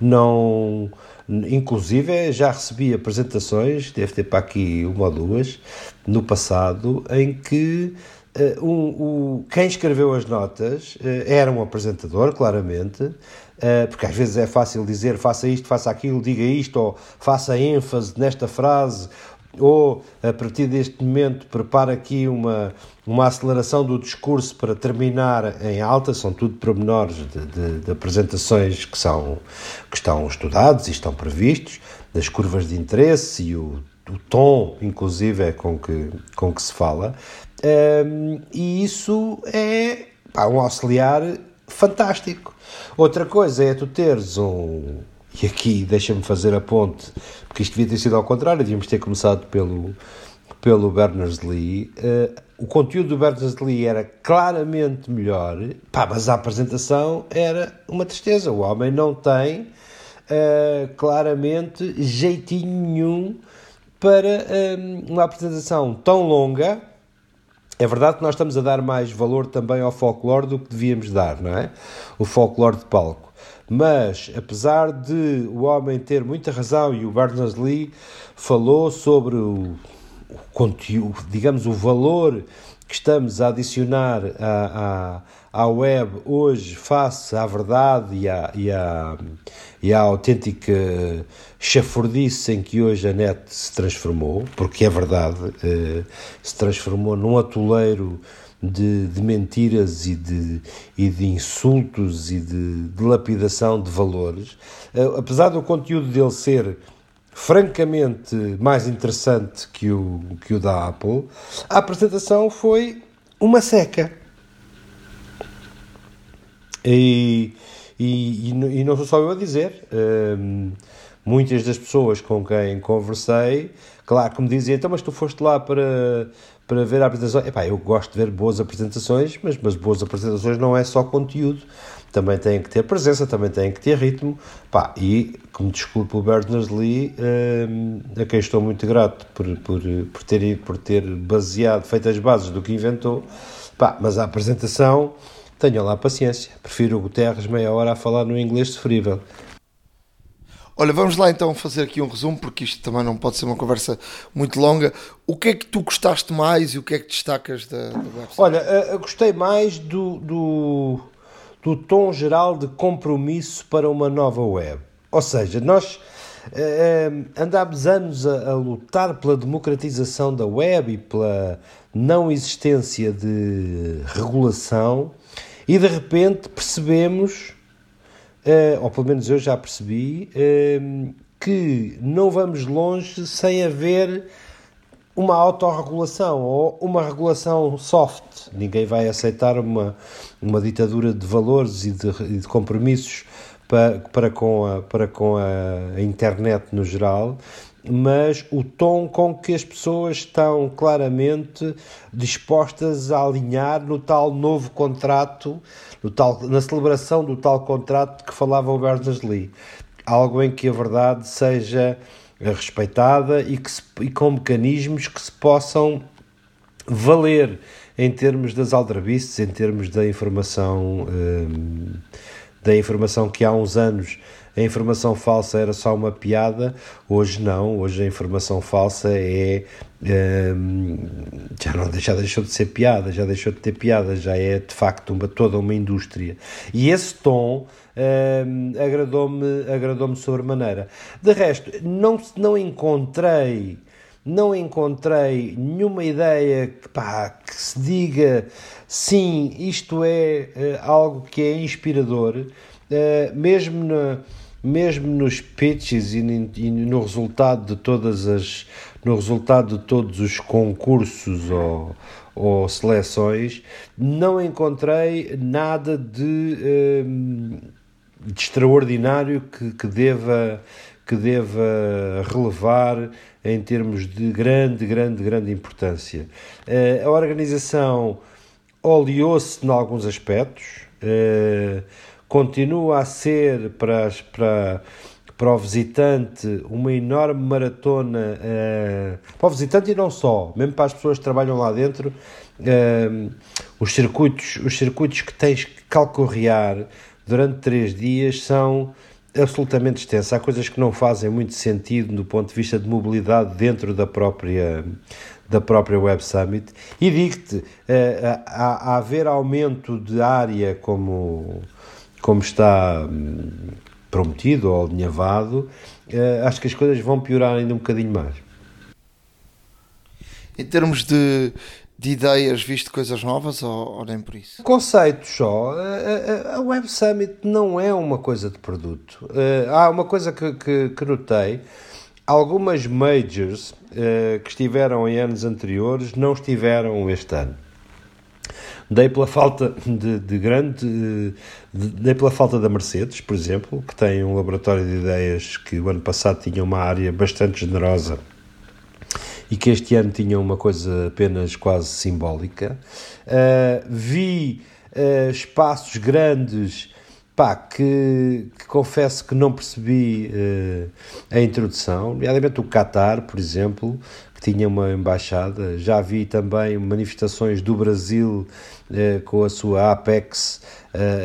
Não Inclusive, já recebi apresentações, deve ter para aqui uma ou duas, no passado, em que uh, um, quem escreveu as notas uh, era um apresentador, claramente, uh, porque às vezes é fácil dizer faça isto, faça aquilo, diga isto, ou faça ênfase nesta frase, ou a partir deste momento prepara aqui uma, uma aceleração do discurso para terminar em alta, são tudo pormenores de, de, de, apresentações que, são, que estão estudados e estão previstos, das curvas de interesse e o, o tom, inclusive, é com que, com que se fala, um, e isso é pá, um auxiliar fantástico. Outra coisa é tu teres um e aqui deixa-me fazer a ponte, porque isto devia ter sido ao contrário, devíamos ter começado pelo, pelo Berners-Lee. Uh, o conteúdo do Berners-Lee era claramente melhor, pá, mas a apresentação era uma tristeza. O homem não tem uh, claramente jeitinho nenhum para uh, uma apresentação tão longa. É verdade que nós estamos a dar mais valor também ao folclore do que devíamos dar, não é? O folclore de palco. Mas, apesar de o homem ter muita razão, e o Berners-Lee falou sobre o, o conteúdo, digamos, o valor que estamos a adicionar à, à, à web hoje face à verdade e à, e à, e à autêntica chafurdice em que hoje a net se transformou, porque é verdade, eh, se transformou num atoleiro de, de mentiras e de, e de insultos e de, de lapidação de valores, uh, apesar do conteúdo dele ser francamente mais interessante que o, que o da Apple, a apresentação foi uma seca. E, e, e não sou só eu a dizer, uh, muitas das pessoas com quem conversei, claro que me diziam, então mas tu foste lá para para ver a apresentação. Epá, eu gosto de ver boas apresentações, mas, mas boas apresentações não é só conteúdo, também têm que ter presença, também têm que ter ritmo. Pá, e, como desculpe o Berners-Lee, hum, a quem estou muito grato por, por, por, ter, por ter baseado, feito as bases do que inventou, pá, mas a apresentação, tenham lá paciência. Prefiro o Guterres meia hora a falar no inglês sofrível. Olha, vamos lá então fazer aqui um resumo, porque isto também não pode ser uma conversa muito longa. O que é que tu gostaste mais e o que é que destacas da, da website? Olha, eh, eu gostei mais do, do, do tom geral de compromisso para uma nova web. Ou seja, nós eh, eh, andámos anos a, a, lutar pela democratização da web e pela não existência de regulação e de repente percebemos uh, ou pelo menos eu já percebi, uh, que não vamos longe sem haver uma autorregulação ou uma regulação soft. Ninguém vai aceitar uma, uma ditadura de valores e de, e de compromissos para, para, com a, para com a internet no geral, mas o tom com que as pessoas estão claramente dispostas a alinhar no tal novo contrato, no tal, na celebração do tal contrato que falava o Berners-Lee. Algo em que a verdade seja respeitada e, que se, e com mecanismos que se possam valer em termos das aldrabices, em termos da informação, hum, da informação que há uns anos a informação falsa era só uma piada, hoje não, hoje a informação falsa é. Hum, já, não, já deixou de ser piada, já deixou de ter piada, já é de facto uma, toda uma indústria. E esse tom hum, agradou-me agradou sobremaneira. De resto, não, não encontrei não encontrei nenhuma ideia que, pá, que se diga sim, isto é uh, algo que é inspirador, uh, mesmo na, mesmo nos pitches e, no resultado de todas as no resultado de todos os concursos ou, ou seleções não encontrei nada de, hum, de extraordinário que, que deva que deva relevar em termos de grande, grande, grande importância. Eh, a organização oleou-se em alguns aspectos, eh, continua a ser para, para, para o visitante uma enorme maratona, uh, para o visitante e não só, mesmo para as pessoas que trabalham lá dentro, uh, os, circuitos, os circuitos que tens que calcorrear durante três dias são absolutamente extensa. Há coisas que não fazem muito sentido do ponto de vista de mobilidade dentro da própria da própria Web Summit e digo-te, a, a, a haver aumento de área como, como está hum, prometido ou alinhavado, acho que as coisas vão piorar ainda um bocadinho mais. Em termos de, de ideias, viste coisas novas ou, ou, nem por isso? Conceitos só. A, a, Web Summit não é uma coisa de produto. Há uma coisa que, que, que notei. Algumas majors que estiveram em anos anteriores não estiveram este ano. Dei pela falta de, de grande. De, dei pela falta da Mercedes, por exemplo, que tem um laboratório de ideias que o ano passado tinha uma área bastante generosa e que este ano tinham uma coisa apenas quase simbólica. Uh, vi uh, espaços grandes pá, que, que, confesso que não percebi uh, a introdução, nomeadamente o Qatar, por exemplo, tinha uma embaixada. Já vi também manifestações do Brasil com a sua Apex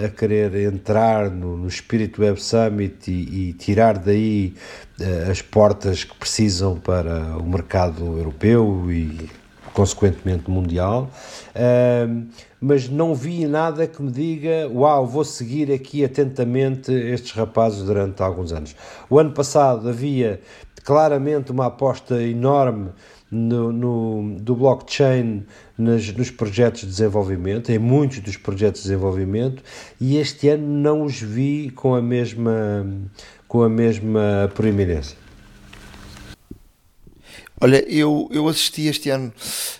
a querer entrar no, no Spirit Web Summit e, e tirar daí uh, as portas que precisam para o mercado europeu e, consequentemente, mundial. Mas não vi nada que me diga, uau, vou seguir aqui atentamente estes rapazes durante alguns anos. O ano passado havia claramente uma aposta enorme no, no, do blockchain nas, nos projetos de desenvolvimento, em muitos dos projetos de desenvolvimento, e este ano não os vi com a mesma, com a mesma proeminência. Olha, eu, eu assisti este ano,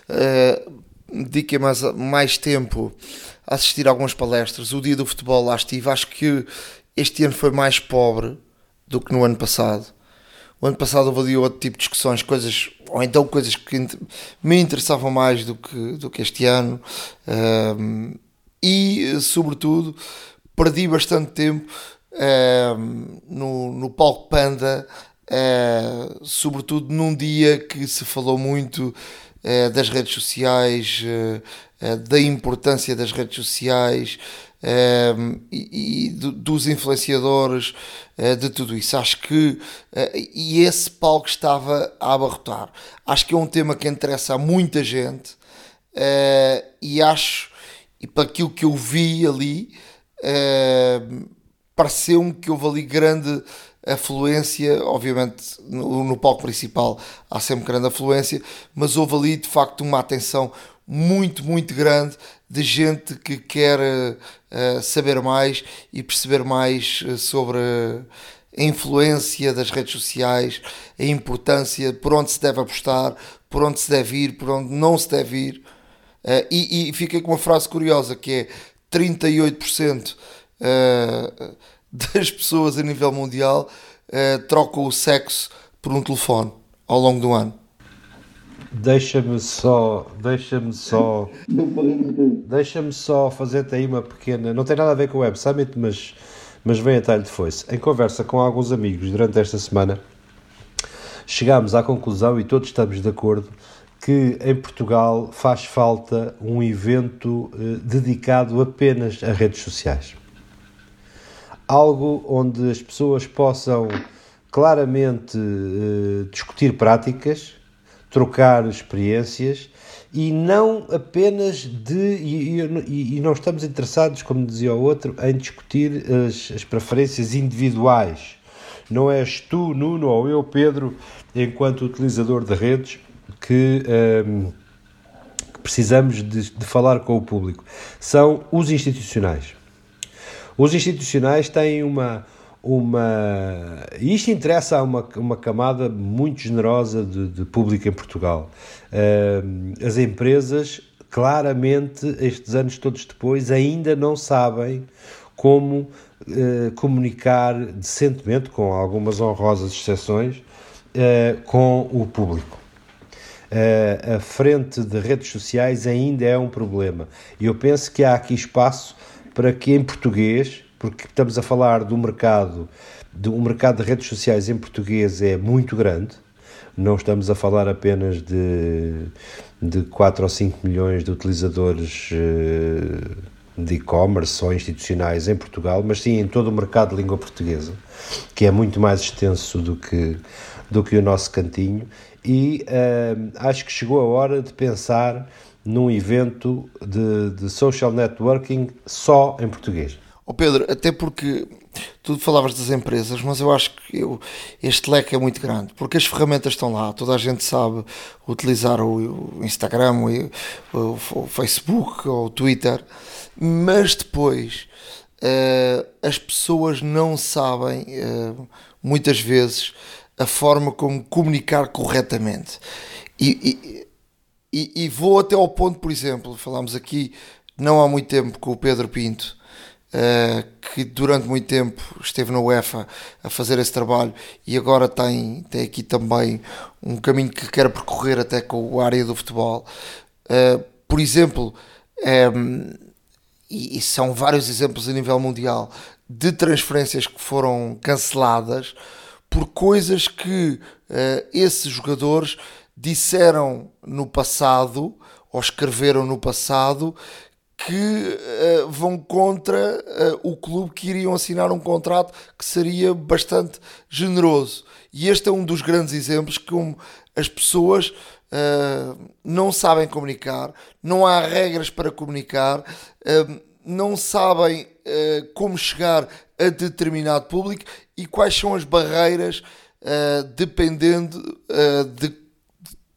uh, dediquei mais, mais tempo a assistir algumas palestras. O dia do futebol lá estive, acho que este ano foi mais pobre do que no ano passado. O ano passado houve outro tipo de discussões, coisas, ou então coisas que me interessavam mais do que, do que este ano. Um, e, sobretudo, perdi bastante tempo um, no, no palco Panda, uh, sobretudo num dia que se falou muito uh, das redes sociais, uh, da importância das redes sociais, e, e dos influenciadores, uh, de tudo isso. Acho que uh, e esse palco estava a abarrotar. Acho que é um tema que interessa a muita gente uh, e acho, e para aquilo que eu vi ali, pareceu-me que houve ali grande afluência, obviamente no, no, palco principal há sempre grande afluência, mas houve ali de facto uma atenção muito, muito grande de gente que quer uh, saber mais e perceber mais uh, sobre a influência das redes sociais, a importância, por onde se deve apostar, por onde se deve ir, por onde não se deve ir. Uh, e, e fiquei com uma frase curiosa que é 38% das pessoas a nível mundial trocam o sexo por um telefone ao longo do ano. Deixa-me só, deixa-me só, deixa-me só fazer-te aí uma pequena, não tem nada a ver com o Web Summit, mas, mas vem a talho de foice. Em conversa com alguns amigos durante esta semana, chegámos à conclusão, e todos estamos de acordo, que em Portugal faz falta um evento eh, dedicado apenas a redes sociais. Algo onde as pessoas possam claramente eh, discutir práticas, trocar experiências e não apenas de. E, e, e, não estamos interessados, como dizia o outro, em discutir as, as preferências individuais. Não és tu, Nuno, ou eu, Pedro, enquanto utilizador de redes, que, um, que precisamos de, de falar com o público. São os institucionais. Os institucionais têm uma uma. E isto interessa a uma, uma camada muito generosa de, de público em Portugal. Uh, as empresas, claramente, estes anos todos depois, ainda não sabem como uh, comunicar decentemente, com algumas honrosas exceções, uh, com o público. Uh, a frente de redes sociais ainda é um problema. E eu penso que há aqui espaço para que em português porque estamos a falar do mercado, de um mercado de redes sociais em português é muito grande, não estamos a falar apenas de, de 4 ou 5 milhões de utilizadores uh, de e-commerce ou institucionais em Portugal, mas sim em todo o mercado de língua portuguesa, que é muito mais extenso do que, do que o nosso cantinho, e uh, acho que chegou a hora de pensar num evento de, de social networking só em português. Oh Pedro, até porque tu falavas das empresas, mas eu acho que eu, este leque é muito grande, porque as ferramentas estão lá, toda a gente sabe utilizar o, o Instagram, o, o, o, Facebook ou o Twitter, mas depois uh, as pessoas não sabem, uh, muitas vezes, a forma como comunicar corretamente. E, e, e, vou até ao ponto, por exemplo, falámos aqui não há muito tempo com o Pedro Pinto que durante muito tempo esteve na UEFA a fazer esse trabalho e agora tem, tem aqui também um caminho que quer percorrer até com a área do futebol. Uh, por exemplo, ehm, e, são vários exemplos a nível mundial de transferências que foram canceladas por coisas que esses jogadores disseram no passado ou escreveram no passado que uh, vão contra uh, o clube que iriam assinar um contrato que seria bastante generoso. E este é um dos grandes exemplos como as pessoas uh, não sabem comunicar, não há regras para comunicar, não sabem como chegar a determinado público e quais são as barreiras dependendo de,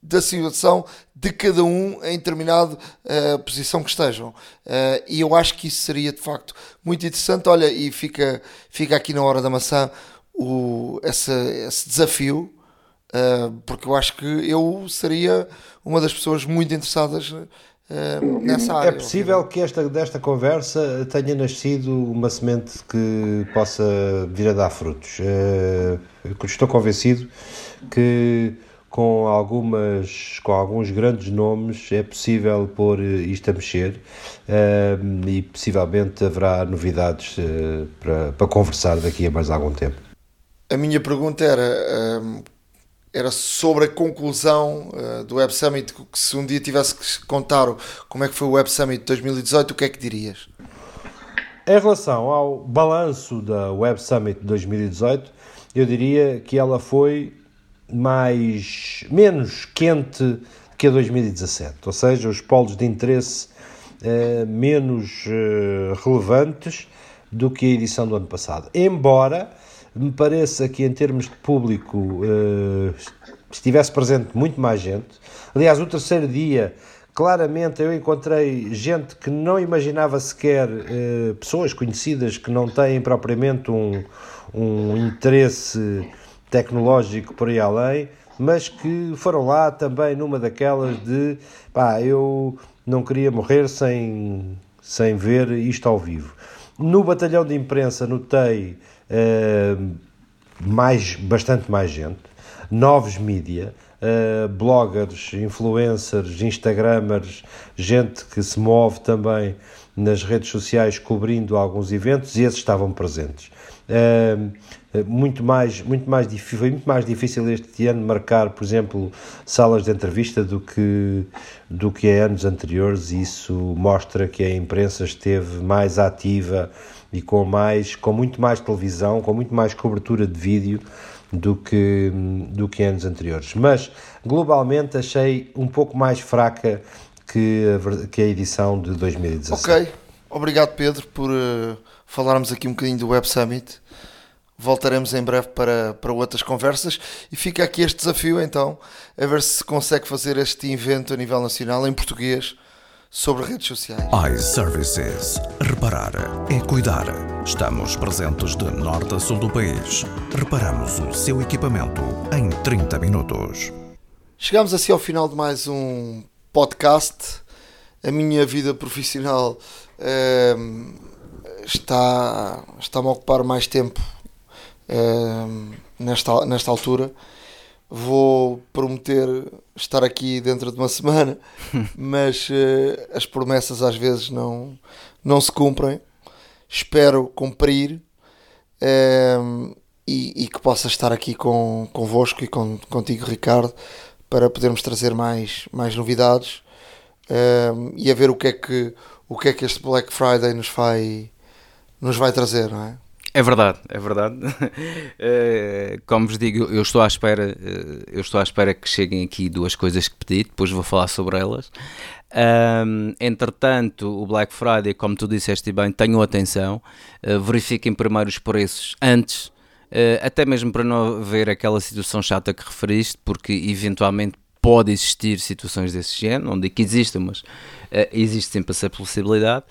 da situação de cada um em determinada uh, posição que estejam. Uh, e eu acho que isso seria de facto muito interessante. Olha, e fica, fica aqui na hora da maçã o, esse, esse desafio, uh, porque eu acho que eu seria uma das pessoas muito interessadas. nessa área. É possível que esta, desta conversa tenha nascido uma semente que possa vir a dar frutos. estou convencido que com algumas com alguns grandes nomes é possível pôr isto a mexer uh, e possivelmente haverá novidades uh, para, para conversar daqui a mais algum tempo. A minha pergunta era uh, era sobre a conclusão uh, do Web Summit que se um dia tivesse que contar como é que foi o Web Summit de 2018 o que é que dirias? Em relação ao balanço da Web Summit de 2018 eu diria que ela foi mais menos quente que a 2017, ou seja, os polos de interesse eh, menos eh, relevantes do que a edição do ano passado. Embora me pareça que em termos de público eh, estivesse presente muito mais gente. Aliás, o terceiro dia claramente eu encontrei gente que não imaginava sequer, pessoas conhecidas que não têm propriamente um, um interesse tecnológico por aí além, mas que foram lá também numa daquelas de pá, eu não queria morrer sem, sem ver isto ao vivo. No batalhão de imprensa notei uh, mais, bastante mais gente, novos mídia, uh, bloggers, influencers, instagramers, gente que se move também nas redes sociais cobrindo alguns eventos e esses estavam presentes. Uh, muito mais, muito mais foi muito mais difícil este ano marcar, por exemplo, salas de entrevista do que do que em anos anteriores. E isso mostra que a imprensa esteve mais ativa e com mais, com muito mais televisão, com muito mais cobertura de vídeo do que do que anos anteriores. Mas globalmente achei um pouco mais fraca que a, que a edição de 2017. Ok, obrigado Pedro por uh, falarmos aqui um bocadinho do Web Summit voltaremos em breve para, para outras conversas e fica aqui este desafio então, a ver se consegue fazer este evento a nível nacional em português sobre redes sociais. iServices. Reparar é cuidar. Estamos presentes de norte a sul do país. Reparamos o seu equipamento em 30 minutos. Chegamos assim ao final de mais um podcast. A minha vida profissional ehm, está, está-me a ocupar mais tempo nesta, nesta altura. Vou prometer estar aqui dentro de uma semana, [laughs] mas uh, as promessas às vezes não, não se cumprem. Espero cumprir e, e, que possa estar aqui com, convosco e com, contigo, Ricardo, para podermos trazer mais, mais novidades um, e a ver o que é que o que é que este Black Friday nos vai nos vai trazer, não é? É verdade, é verdade. [laughs] Eh, como vos digo, eu estou à espera, eh, eu estou à espera que cheguem aqui duas coisas que pedi, depois vou falar sobre elas. Um, entretanto, o Black Friday, como tu disseste bem, tenham atenção, uh, verifiquem primeiro os preços antes, até mesmo para não haver aquela situação chata que referiste, porque eventualmente pode existir situações desse género, onde que existem, mas uh, existe sempre essa possibilidade.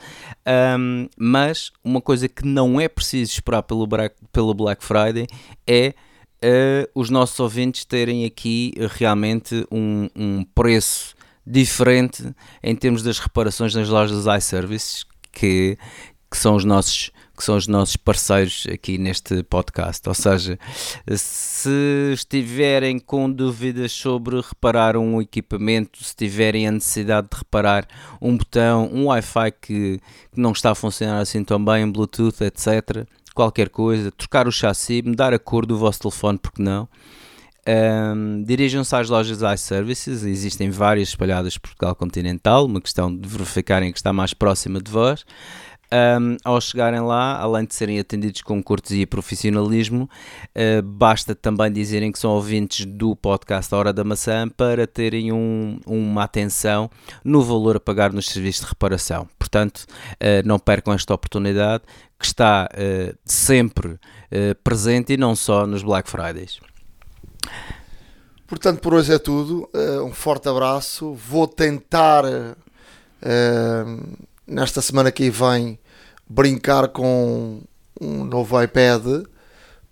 Um, mas uma coisa que não é preciso esperar pelo Black, pelo Black Friday é uh, os nossos ouvintes terem aqui realmente um, um preço diferente em termos das reparações nas lojas iServices, que, que são os nossos que são os nossos parceiros aqui neste podcast. Ou seja, se estiverem com dúvidas sobre reparar um equipamento, se tiverem a necessidade de reparar um botão, um Wi-Fi que, que não está a funcionar assim tão bem, Bluetooth, etc., qualquer coisa, trocar o chassi, mudar a cor do vosso telefone, porque não? Um, Dirijam-se às lojas iServices, existem várias espalhadas por Portugal continental, uma questão de verificarem que está mais próxima de vós. Um, ao chegarem lá, além de serem atendidos com cortesia e profissionalismo, uh, basta também dizerem que são ouvintes do podcast A Hora da Maçã para terem um, uma atenção no valor a pagar nos serviços de reparação. Portanto, uh, não percam esta oportunidade que está uh, sempre presente e não só nos Black Fridays. Portanto, por hoje é tudo. um forte abraço. Vou tentar nesta semana que vem brincar com um novo iPad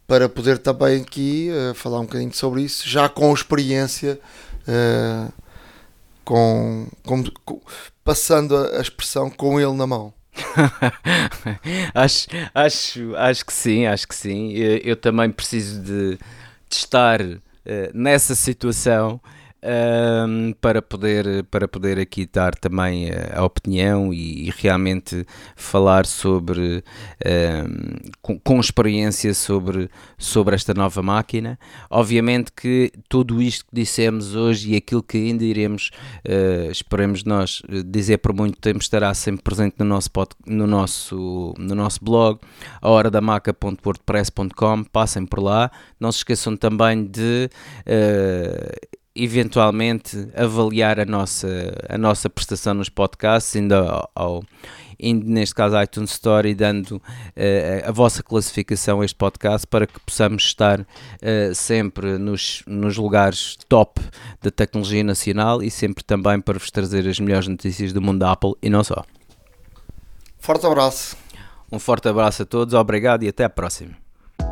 para poder também aqui uh, falar um bocadinho sobre isso, já com experiência, uh, com, com, com, passando a, expressão com ele na mão. [laughs] acho, acho, acho que sim, acho que sim. Eu, eu também preciso de, de estar uh, nessa situação um, para, poder, para poder aqui dar também a, a opinião e, e, realmente falar sobre, um, com, com, experiência sobre, sobre esta nova máquina. Obviamente que tudo isto que dissemos hoje e aquilo que ainda iremos, uh, esperemos nós, dizer por muito tempo, estará sempre presente no nosso, pod, no nosso, no nosso blog, a horadamaca.wordpress.com, passem por lá. Não se esqueçam também de uh, eventualmente avaliar a nossa, a nossa prestação nos podcasts, indo, ao, ao indo neste caso à iTunes Store e dando uh, a vossa classificação a este podcast para que possamos estar uh, sempre nos, nos lugares top da tecnologia nacional e sempre também para vos trazer as melhores notícias do mundo da Apple e não só. Forte abraço. Um forte abraço a todos, obrigado e até a próxima